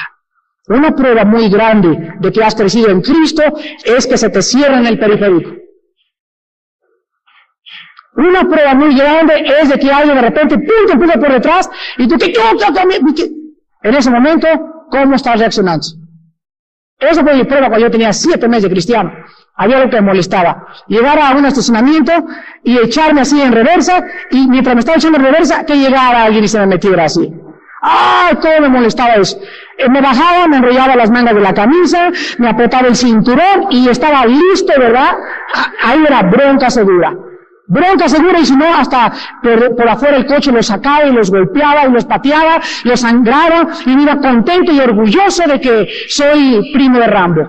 Una prueba muy grande de que has crecido en Cristo es que se te cierra en el periférico. Una prueba muy grande es de que alguien de repente pum, te por detrás y tú, ¿qué, qué, qué, En ese momento, ¿cómo estás reaccionando? Esa fue mi prueba cuando yo tenía siete meses de cristiano. Había algo que me molestaba. Llegar a un estacionamiento y echarme así en reversa y mientras me estaba echando en reversa, que llegara alguien y se me metiera así. ¡Ay, cómo me molestaba eso! Eh, me bajaba, me enrollaba las mangas de la camisa, me apretaba el cinturón y estaba listo, ¿verdad? Ah, ahí era bronca segura. Bronca segura y si no, hasta por, afuera el coche los sacaba y los golpeaba y los pateaba, los sangraba y me iba contento y orgulloso de que soy primo de Rambo.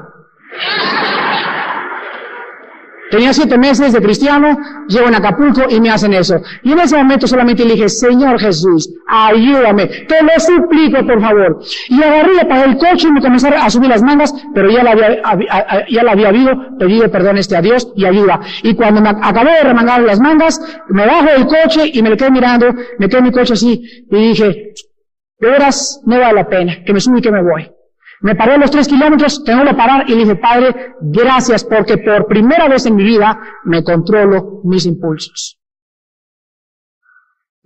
Tenía siete meses de cristiano, llego en Acapulco y me hacen eso. Y en ese momento solamente le dije, Señor Jesús, ayúdame, te lo suplico por favor. Y agarré, para el coche y me comencé a subir las mangas, pero ya la había, ya la había habido, pedido perdón este a Dios y ayuda. Y cuando me acabé de remangar las mangas, me bajo del coche y me le quedé mirando, me quedé en mi coche así y dije, de veras no vale la pena, que me suba y que me voy. Me paré a los tres kilómetros, tengo que parar y dije, Padre, gracias porque por primera vez en mi vida me controlo mis impulsos.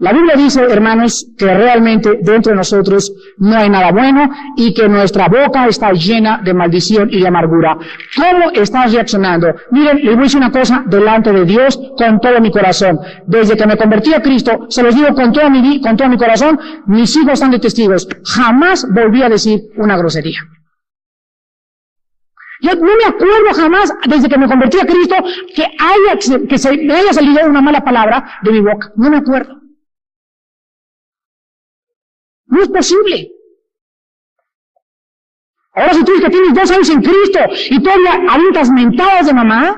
La Biblia dice, hermanos, que realmente dentro de nosotros no hay nada bueno y que nuestra boca está llena de maldición y de amargura. ¿Cómo estás reaccionando? Miren, les voy a decir una cosa delante de Dios con todo mi corazón. Desde que me convertí a Cristo, se los digo con todo mi, con todo mi corazón, mis hijos están de testigos. Jamás volví a decir una grosería. Yo no me acuerdo jamás, desde que me convertí a Cristo, que haya, que se haya salido una mala palabra de mi boca. No me acuerdo. No es posible. Ahora si tú que tienes dos años en Cristo y todavía avientas mentadas de mamá,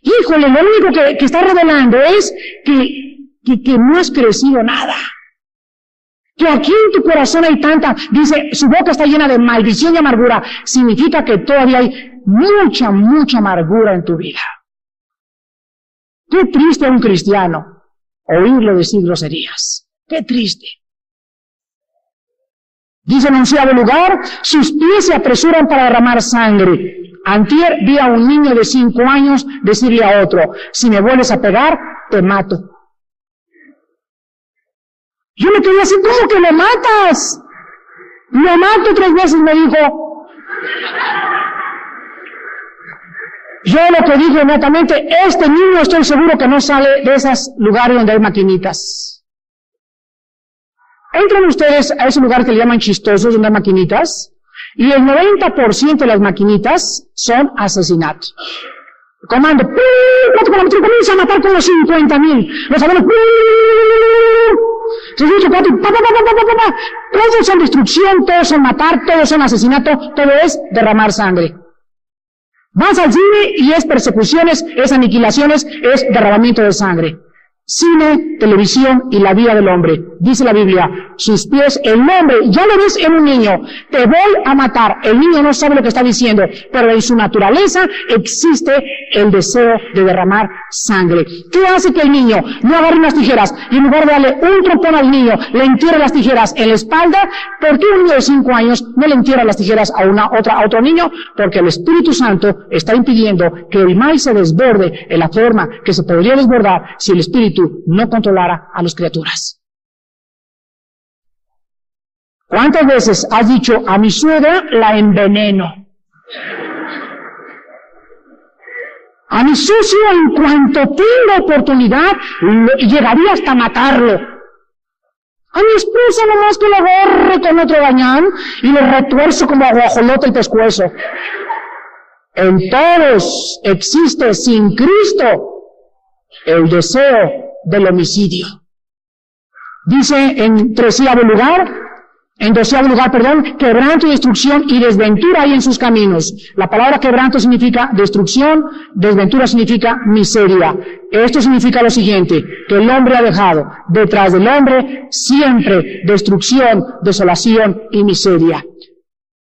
híjole, lo único que, está revelando es que, que, que no has crecido nada. Que aquí en tu corazón hay tanta, dice, su boca está llena de maldición y amargura, significa que todavía hay mucha, mucha amargura en tu vida. Qué triste a un cristiano oírlo decir groserías. Qué triste. Dice en un lugar, sus pies se apresuran para derramar sangre. Antier vi a un niño de cinco años decirle a otro, si me vuelves a pegar, te mato. Yo me quedé así, ¿cómo que lo matas? Lo mato tres veces, me dijo. Yo lo que dije inmediatamente, este niño estoy seguro que no sale de esos lugares donde hay maquinitas. Entran ustedes a ese lugar que le llaman chistosos, donde hay maquinitas, y el 90% de las maquinitas son asesinatos. Comando, comienza a matar con los 50 mil. Los abuelos, todos son destrucción, todos son matar, todos son asesinato, todo es derramar sangre. Vas al cine y es persecuciones, es aniquilaciones, es derramamiento de sangre. Cine, televisión y la vida del hombre. Dice la Biblia, sus pies, el nombre, ya lo ves en un niño, te voy a matar. El niño no sabe lo que está diciendo, pero en su naturaleza existe el deseo de derramar sangre. ¿Qué hace que el niño no agarre unas tijeras y en lugar de darle un trompón al niño, le entierre las tijeras en la espalda? ¿Por qué un niño de cinco años no le entierra las tijeras a una otra, a otro niño? Porque el Espíritu Santo está impidiendo que el mal se desborde en la forma que se podría desbordar si el Espíritu no controlara a las criaturas. ¿Cuántas veces has dicho a mi suegra la enveneno? A mi socio en cuanto tenga oportunidad llegaría hasta matarlo. A mi esposa nomás que lo agarre con otro gañán y le retuerzo como aguajolote el pescuezo. En todos existe sin Cristo el deseo del homicidio. Dice en treceavo lugar, en doceavo lugar, perdón, quebranto destrucción y desventura hay en sus caminos. La palabra quebranto significa destrucción, desventura significa miseria. Esto significa lo siguiente, que el hombre ha dejado detrás del hombre siempre destrucción, desolación y miseria.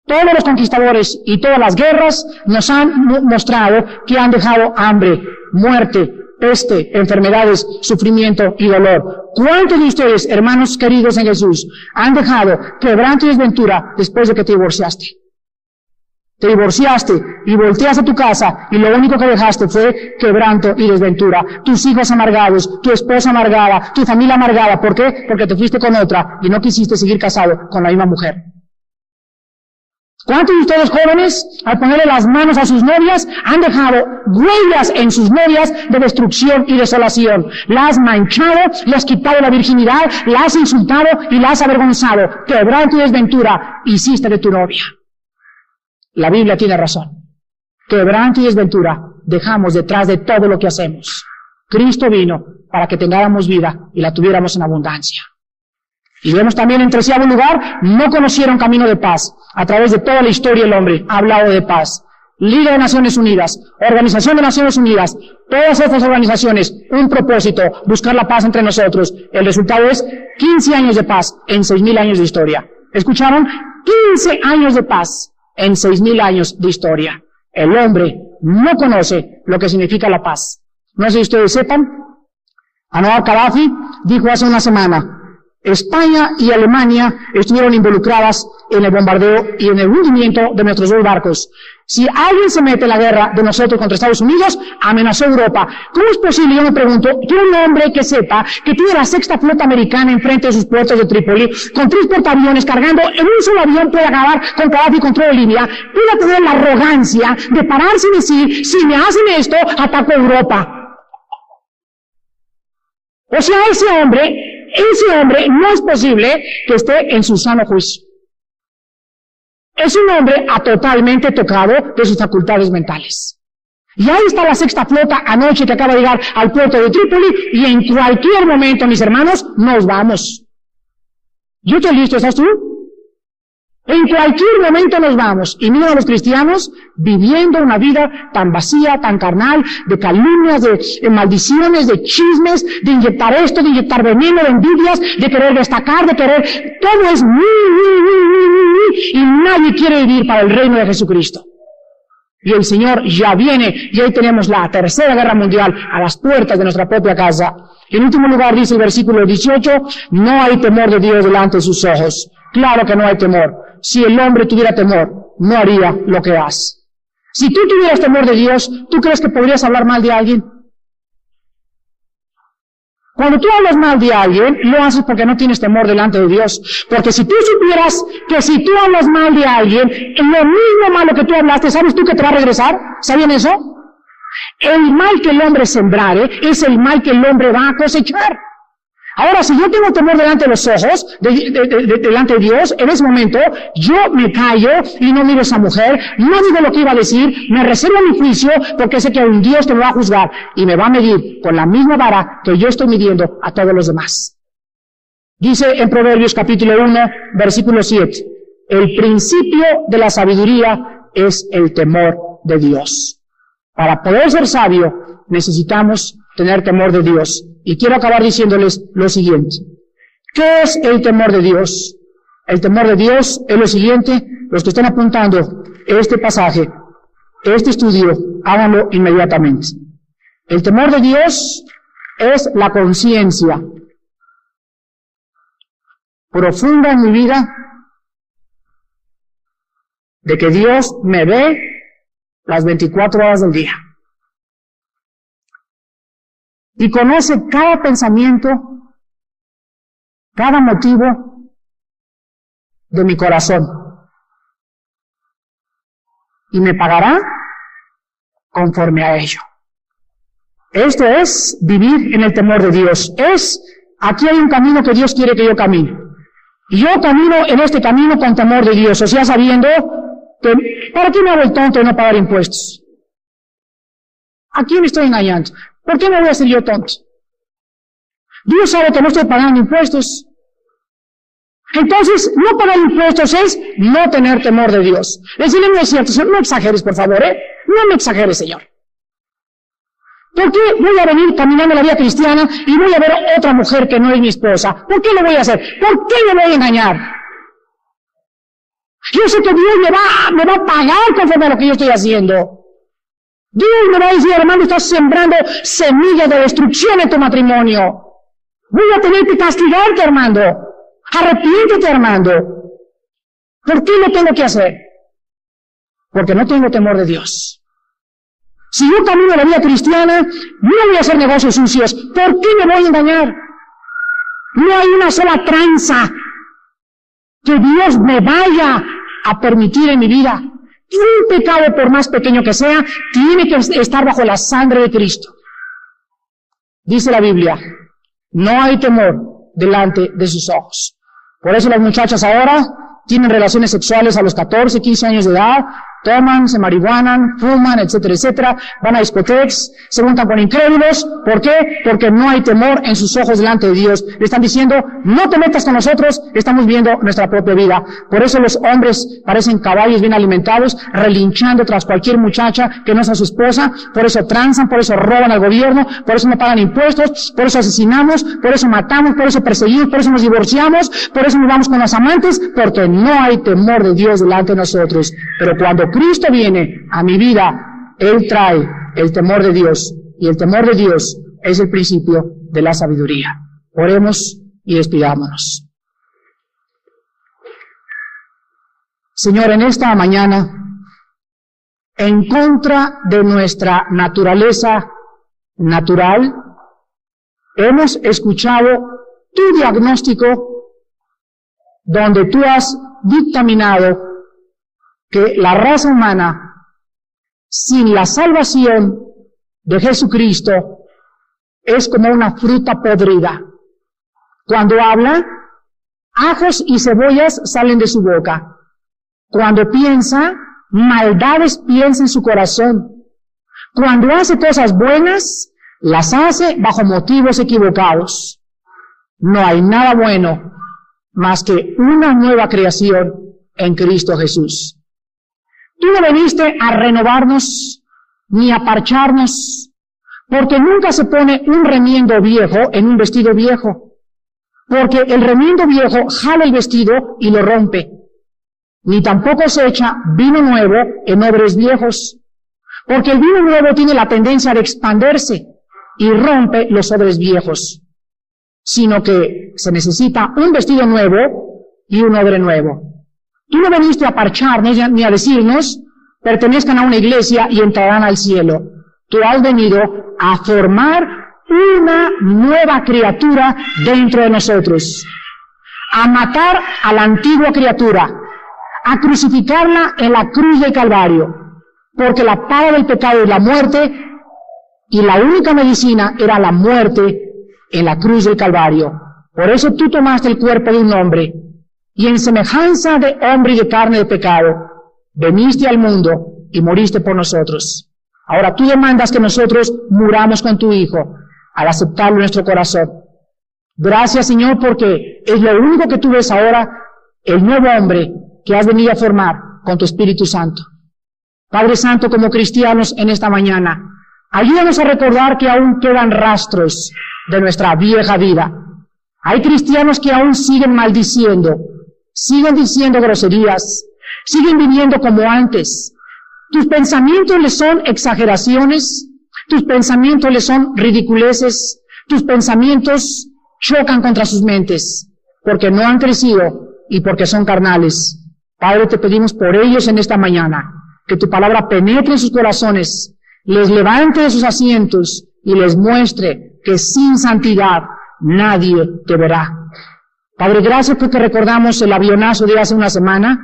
Todos los conquistadores y todas las guerras nos han mostrado que han dejado hambre, muerte, peste, enfermedades, sufrimiento y dolor. ¿Cuántos de ustedes, hermanos queridos en Jesús, han dejado quebranto y desventura después de que te divorciaste? Te divorciaste y volteaste a tu casa y lo único que dejaste fue quebranto y desventura. Tus hijos amargados, tu esposa amargada, tu familia amargada. ¿Por qué? Porque te fuiste con otra y no quisiste seguir casado con la misma mujer. ¿Cuántos de ustedes jóvenes, al ponerle las manos a sus novias, han dejado huellas en sus novias de destrucción y desolación? La has manchado, le has quitado la virginidad, la has insultado y la has avergonzado. Quebranto y desventura hiciste de tu novia. La Biblia tiene razón. Quebranto y desventura dejamos detrás de todo lo que hacemos. Cristo vino para que tengáramos vida y la tuviéramos en abundancia. Y vemos también en tercer lugar, no conocieron camino de paz. A través de toda la historia el hombre ha hablado de paz. Liga de Naciones Unidas, Organización de Naciones Unidas, todas estas organizaciones, un propósito, buscar la paz entre nosotros. El resultado es 15 años de paz en 6.000 años de historia. ¿Escucharon? 15 años de paz en 6.000 años de historia. El hombre no conoce lo que significa la paz. No sé si ustedes sepan, Anwar Gaddafi dijo hace una semana, España y Alemania estuvieron involucradas en el bombardeo y en el hundimiento de nuestros dos barcos. Si alguien se mete en la guerra de nosotros contra Estados Unidos, amenazó Europa. ¿Cómo es posible, yo me pregunto, que un hombre que sepa que tiene la sexta flota americana enfrente de sus puertos de Trípoli, con tres portaaviones cargando en un solo avión puede acabar con Gaddafi contra todo Libia, puede tener la arrogancia de pararse y decir, si me hacen esto, ataco a Europa? O sea, ese hombre ese hombre no es posible que esté en su sano juicio. Es un hombre a totalmente tocado de sus facultades mentales. Y ahí está la sexta flota anoche que acaba de llegar al puerto de Trípoli y en cualquier momento, mis hermanos, nos vamos. Yo estoy listo, ¿estás tú? En cualquier momento nos vamos. Y mira a los cristianos viviendo una vida tan vacía, tan carnal, de calumnias, de, maldiciones, de chismes, de inyectar esto, de inyectar veneno, de envidias, de querer destacar, de querer... Todo es muy, muy, muy, muy, y nadie quiere vivir para el reino de Jesucristo. Y el Señor ya viene, y ahí tenemos la tercera guerra mundial a las puertas de nuestra propia casa. En último lugar dice el versículo 18, no hay temor de Dios delante de sus ojos. Claro que no hay temor si el hombre tuviera temor, no haría lo que hace. Si tú tuvieras temor de Dios, ¿tú crees que podrías hablar mal de alguien? Cuando tú hablas mal de alguien, lo haces porque no tienes temor delante de Dios. Porque si tú supieras que si tú hablas mal de alguien, lo mismo malo que tú hablaste, ¿sabes tú que te va a regresar? ¿Sabían eso? El mal que el hombre sembrare es el mal que el hombre va a cosechar. Ahora, si yo tengo temor delante de los ojos, delante de Dios, en ese momento, yo me callo y no miro a esa mujer, no digo lo que iba a decir, me reservo mi juicio porque sé que un Dios te va a juzgar y me va a medir con la misma vara que yo estoy midiendo a todos los demás. Dice en Proverbios capítulo 1, versículo 7, el principio de la sabiduría es el temor de Dios. Para poder ser sabio necesitamos tener temor de Dios. Y quiero acabar diciéndoles lo siguiente. ¿Qué es el temor de Dios? El temor de Dios es lo siguiente. Los que están apuntando este pasaje, este estudio, háganlo inmediatamente. El temor de Dios es la conciencia profunda en mi vida de que Dios me ve las 24 horas del día. Y conoce cada pensamiento, cada motivo de mi corazón. Y me pagará conforme a ello. Esto es vivir en el temor de Dios. Es, aquí hay un camino que Dios quiere que yo camine. Y yo camino en este camino con temor de Dios, o sea, sabiendo ¿Para qué me hago el tonto de no pagar impuestos? ¿A quién estoy engañando? ¿Por qué me voy a hacer yo tonto? Dios sabe que no estoy pagando impuestos. Entonces, no pagar impuestos es no tener temor de Dios. Decirle, no es cierto, no exageres, por favor, ¿eh? No me exageres, Señor. ¿Por qué voy a venir caminando la vida cristiana y voy a ver a otra mujer que no es mi esposa? ¿Por qué lo voy a hacer? ¿Por qué me voy a engañar? Yo sé que Dios me va, me va a pagar conforme a lo que yo estoy haciendo. Dios me va a decir, hermano, estás sembrando semillas de destrucción en tu matrimonio. Voy a tener que castigarte, hermano. Arrepiéntete, hermano. ¿Por qué lo tengo que hacer? Porque no tengo temor de Dios. Si yo camino la vida cristiana, no voy a hacer negocios sucios. ¿Por qué me voy a engañar? No hay una sola tranza que Dios me vaya a permitir en mi vida. Un pecado, por más pequeño que sea, tiene que estar bajo la sangre de Cristo. Dice la Biblia, no hay temor delante de sus ojos. Por eso las muchachas ahora tienen relaciones sexuales a los 14, 15 años de edad, toman, se marihuanan, fuman, etcétera, etcétera, van a discotecas, se juntan con incrédulos. ¿Por qué? Porque no hay temor en sus ojos delante de Dios. Le están diciendo, no te metas con nosotros, estamos viendo nuestra propia vida. Por eso los hombres parecen caballos bien alimentados, relinchando tras cualquier muchacha que no sea su esposa. Por eso transan, por eso roban al gobierno, por eso no pagan impuestos, por eso asesinamos, por eso matamos, por eso perseguimos, por eso nos divorciamos, por eso nos vamos con los amantes, porque no hay temor de Dios delante de nosotros. Pero cuando Cristo viene a mi vida, Él trae el temor de Dios y el temor de Dios es el principio de la sabiduría. Oremos y despidámonos. Señor, en esta mañana, en contra de nuestra naturaleza natural, hemos escuchado tu diagnóstico donde tú has dictaminado que la raza humana, sin la salvación de Jesucristo, es como una fruta podrida. Cuando habla, ajos y cebollas salen de su boca. Cuando piensa, maldades piensa en su corazón. Cuando hace cosas buenas, las hace bajo motivos equivocados. No hay nada bueno más que una nueva creación en Cristo Jesús. Tú no veniste a renovarnos ni a parcharnos, porque nunca se pone un remiendo viejo en un vestido viejo, porque el remiendo viejo jala el vestido y lo rompe, ni tampoco se echa vino nuevo en obres viejos, porque el vino nuevo tiene la tendencia de expandirse y rompe los obres viejos, sino que se necesita un vestido nuevo y un obre nuevo. Tú no veniste a parcharnos ni a decirnos, pertenezcan a una iglesia y entrarán al cielo. Tú has venido a formar una nueva criatura dentro de nosotros. A matar a la antigua criatura. A crucificarla en la cruz del Calvario. Porque la paga del pecado es la muerte y la única medicina era la muerte en la cruz del Calvario. Por eso tú tomaste el cuerpo de un hombre y en semejanza de hombre y de carne de pecado, veniste al mundo y moriste por nosotros. Ahora tú demandas que nosotros muramos con tu Hijo al aceptarlo en nuestro corazón. Gracias Señor porque es lo único que tú ves ahora, el nuevo hombre que has venido a formar con tu Espíritu Santo. Padre Santo, como cristianos en esta mañana, ayúdanos a recordar que aún quedan rastros de nuestra vieja vida. Hay cristianos que aún siguen maldiciendo, siguen diciendo groserías, siguen viviendo como antes. Tus pensamientos les son exageraciones, tus pensamientos les son ridiculeces, tus pensamientos chocan contra sus mentes, porque no han crecido y porque son carnales. Padre, te pedimos por ellos en esta mañana, que tu palabra penetre en sus corazones, les levante de sus asientos y les muestre que sin santidad nadie te verá. Padre, gracias porque recordamos el avionazo de hace una semana,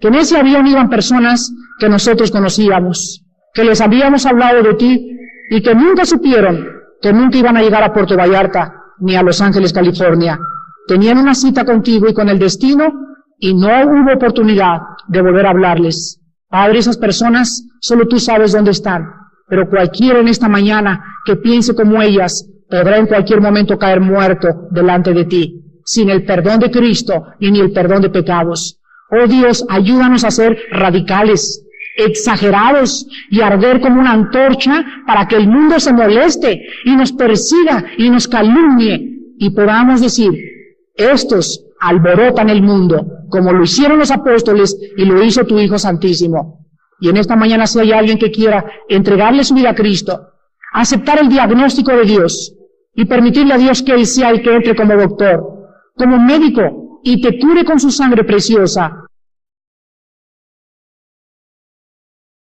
que en ese avión iban personas que nosotros conocíamos, que les habíamos hablado de ti y que nunca supieron que nunca iban a llegar a Puerto Vallarta ni a Los Ángeles, California. Tenían una cita contigo y con el destino y no hubo oportunidad de volver a hablarles. Padre, esas personas solo tú sabes dónde están, pero cualquiera en esta mañana que piense como ellas podrá en cualquier momento caer muerto delante de ti, sin el perdón de Cristo ni el perdón de pecados. Oh Dios, ayúdanos a ser radicales, exagerados y arder como una antorcha para que el mundo se moleste y nos persiga y nos calumnie y podamos decir, estos alborotan el mundo como lo hicieron los apóstoles y lo hizo tu Hijo Santísimo. Y en esta mañana si hay alguien que quiera entregarle su vida a Cristo, aceptar el diagnóstico de Dios y permitirle a Dios que Él sea el que entre como doctor, como médico y te cure con su sangre preciosa,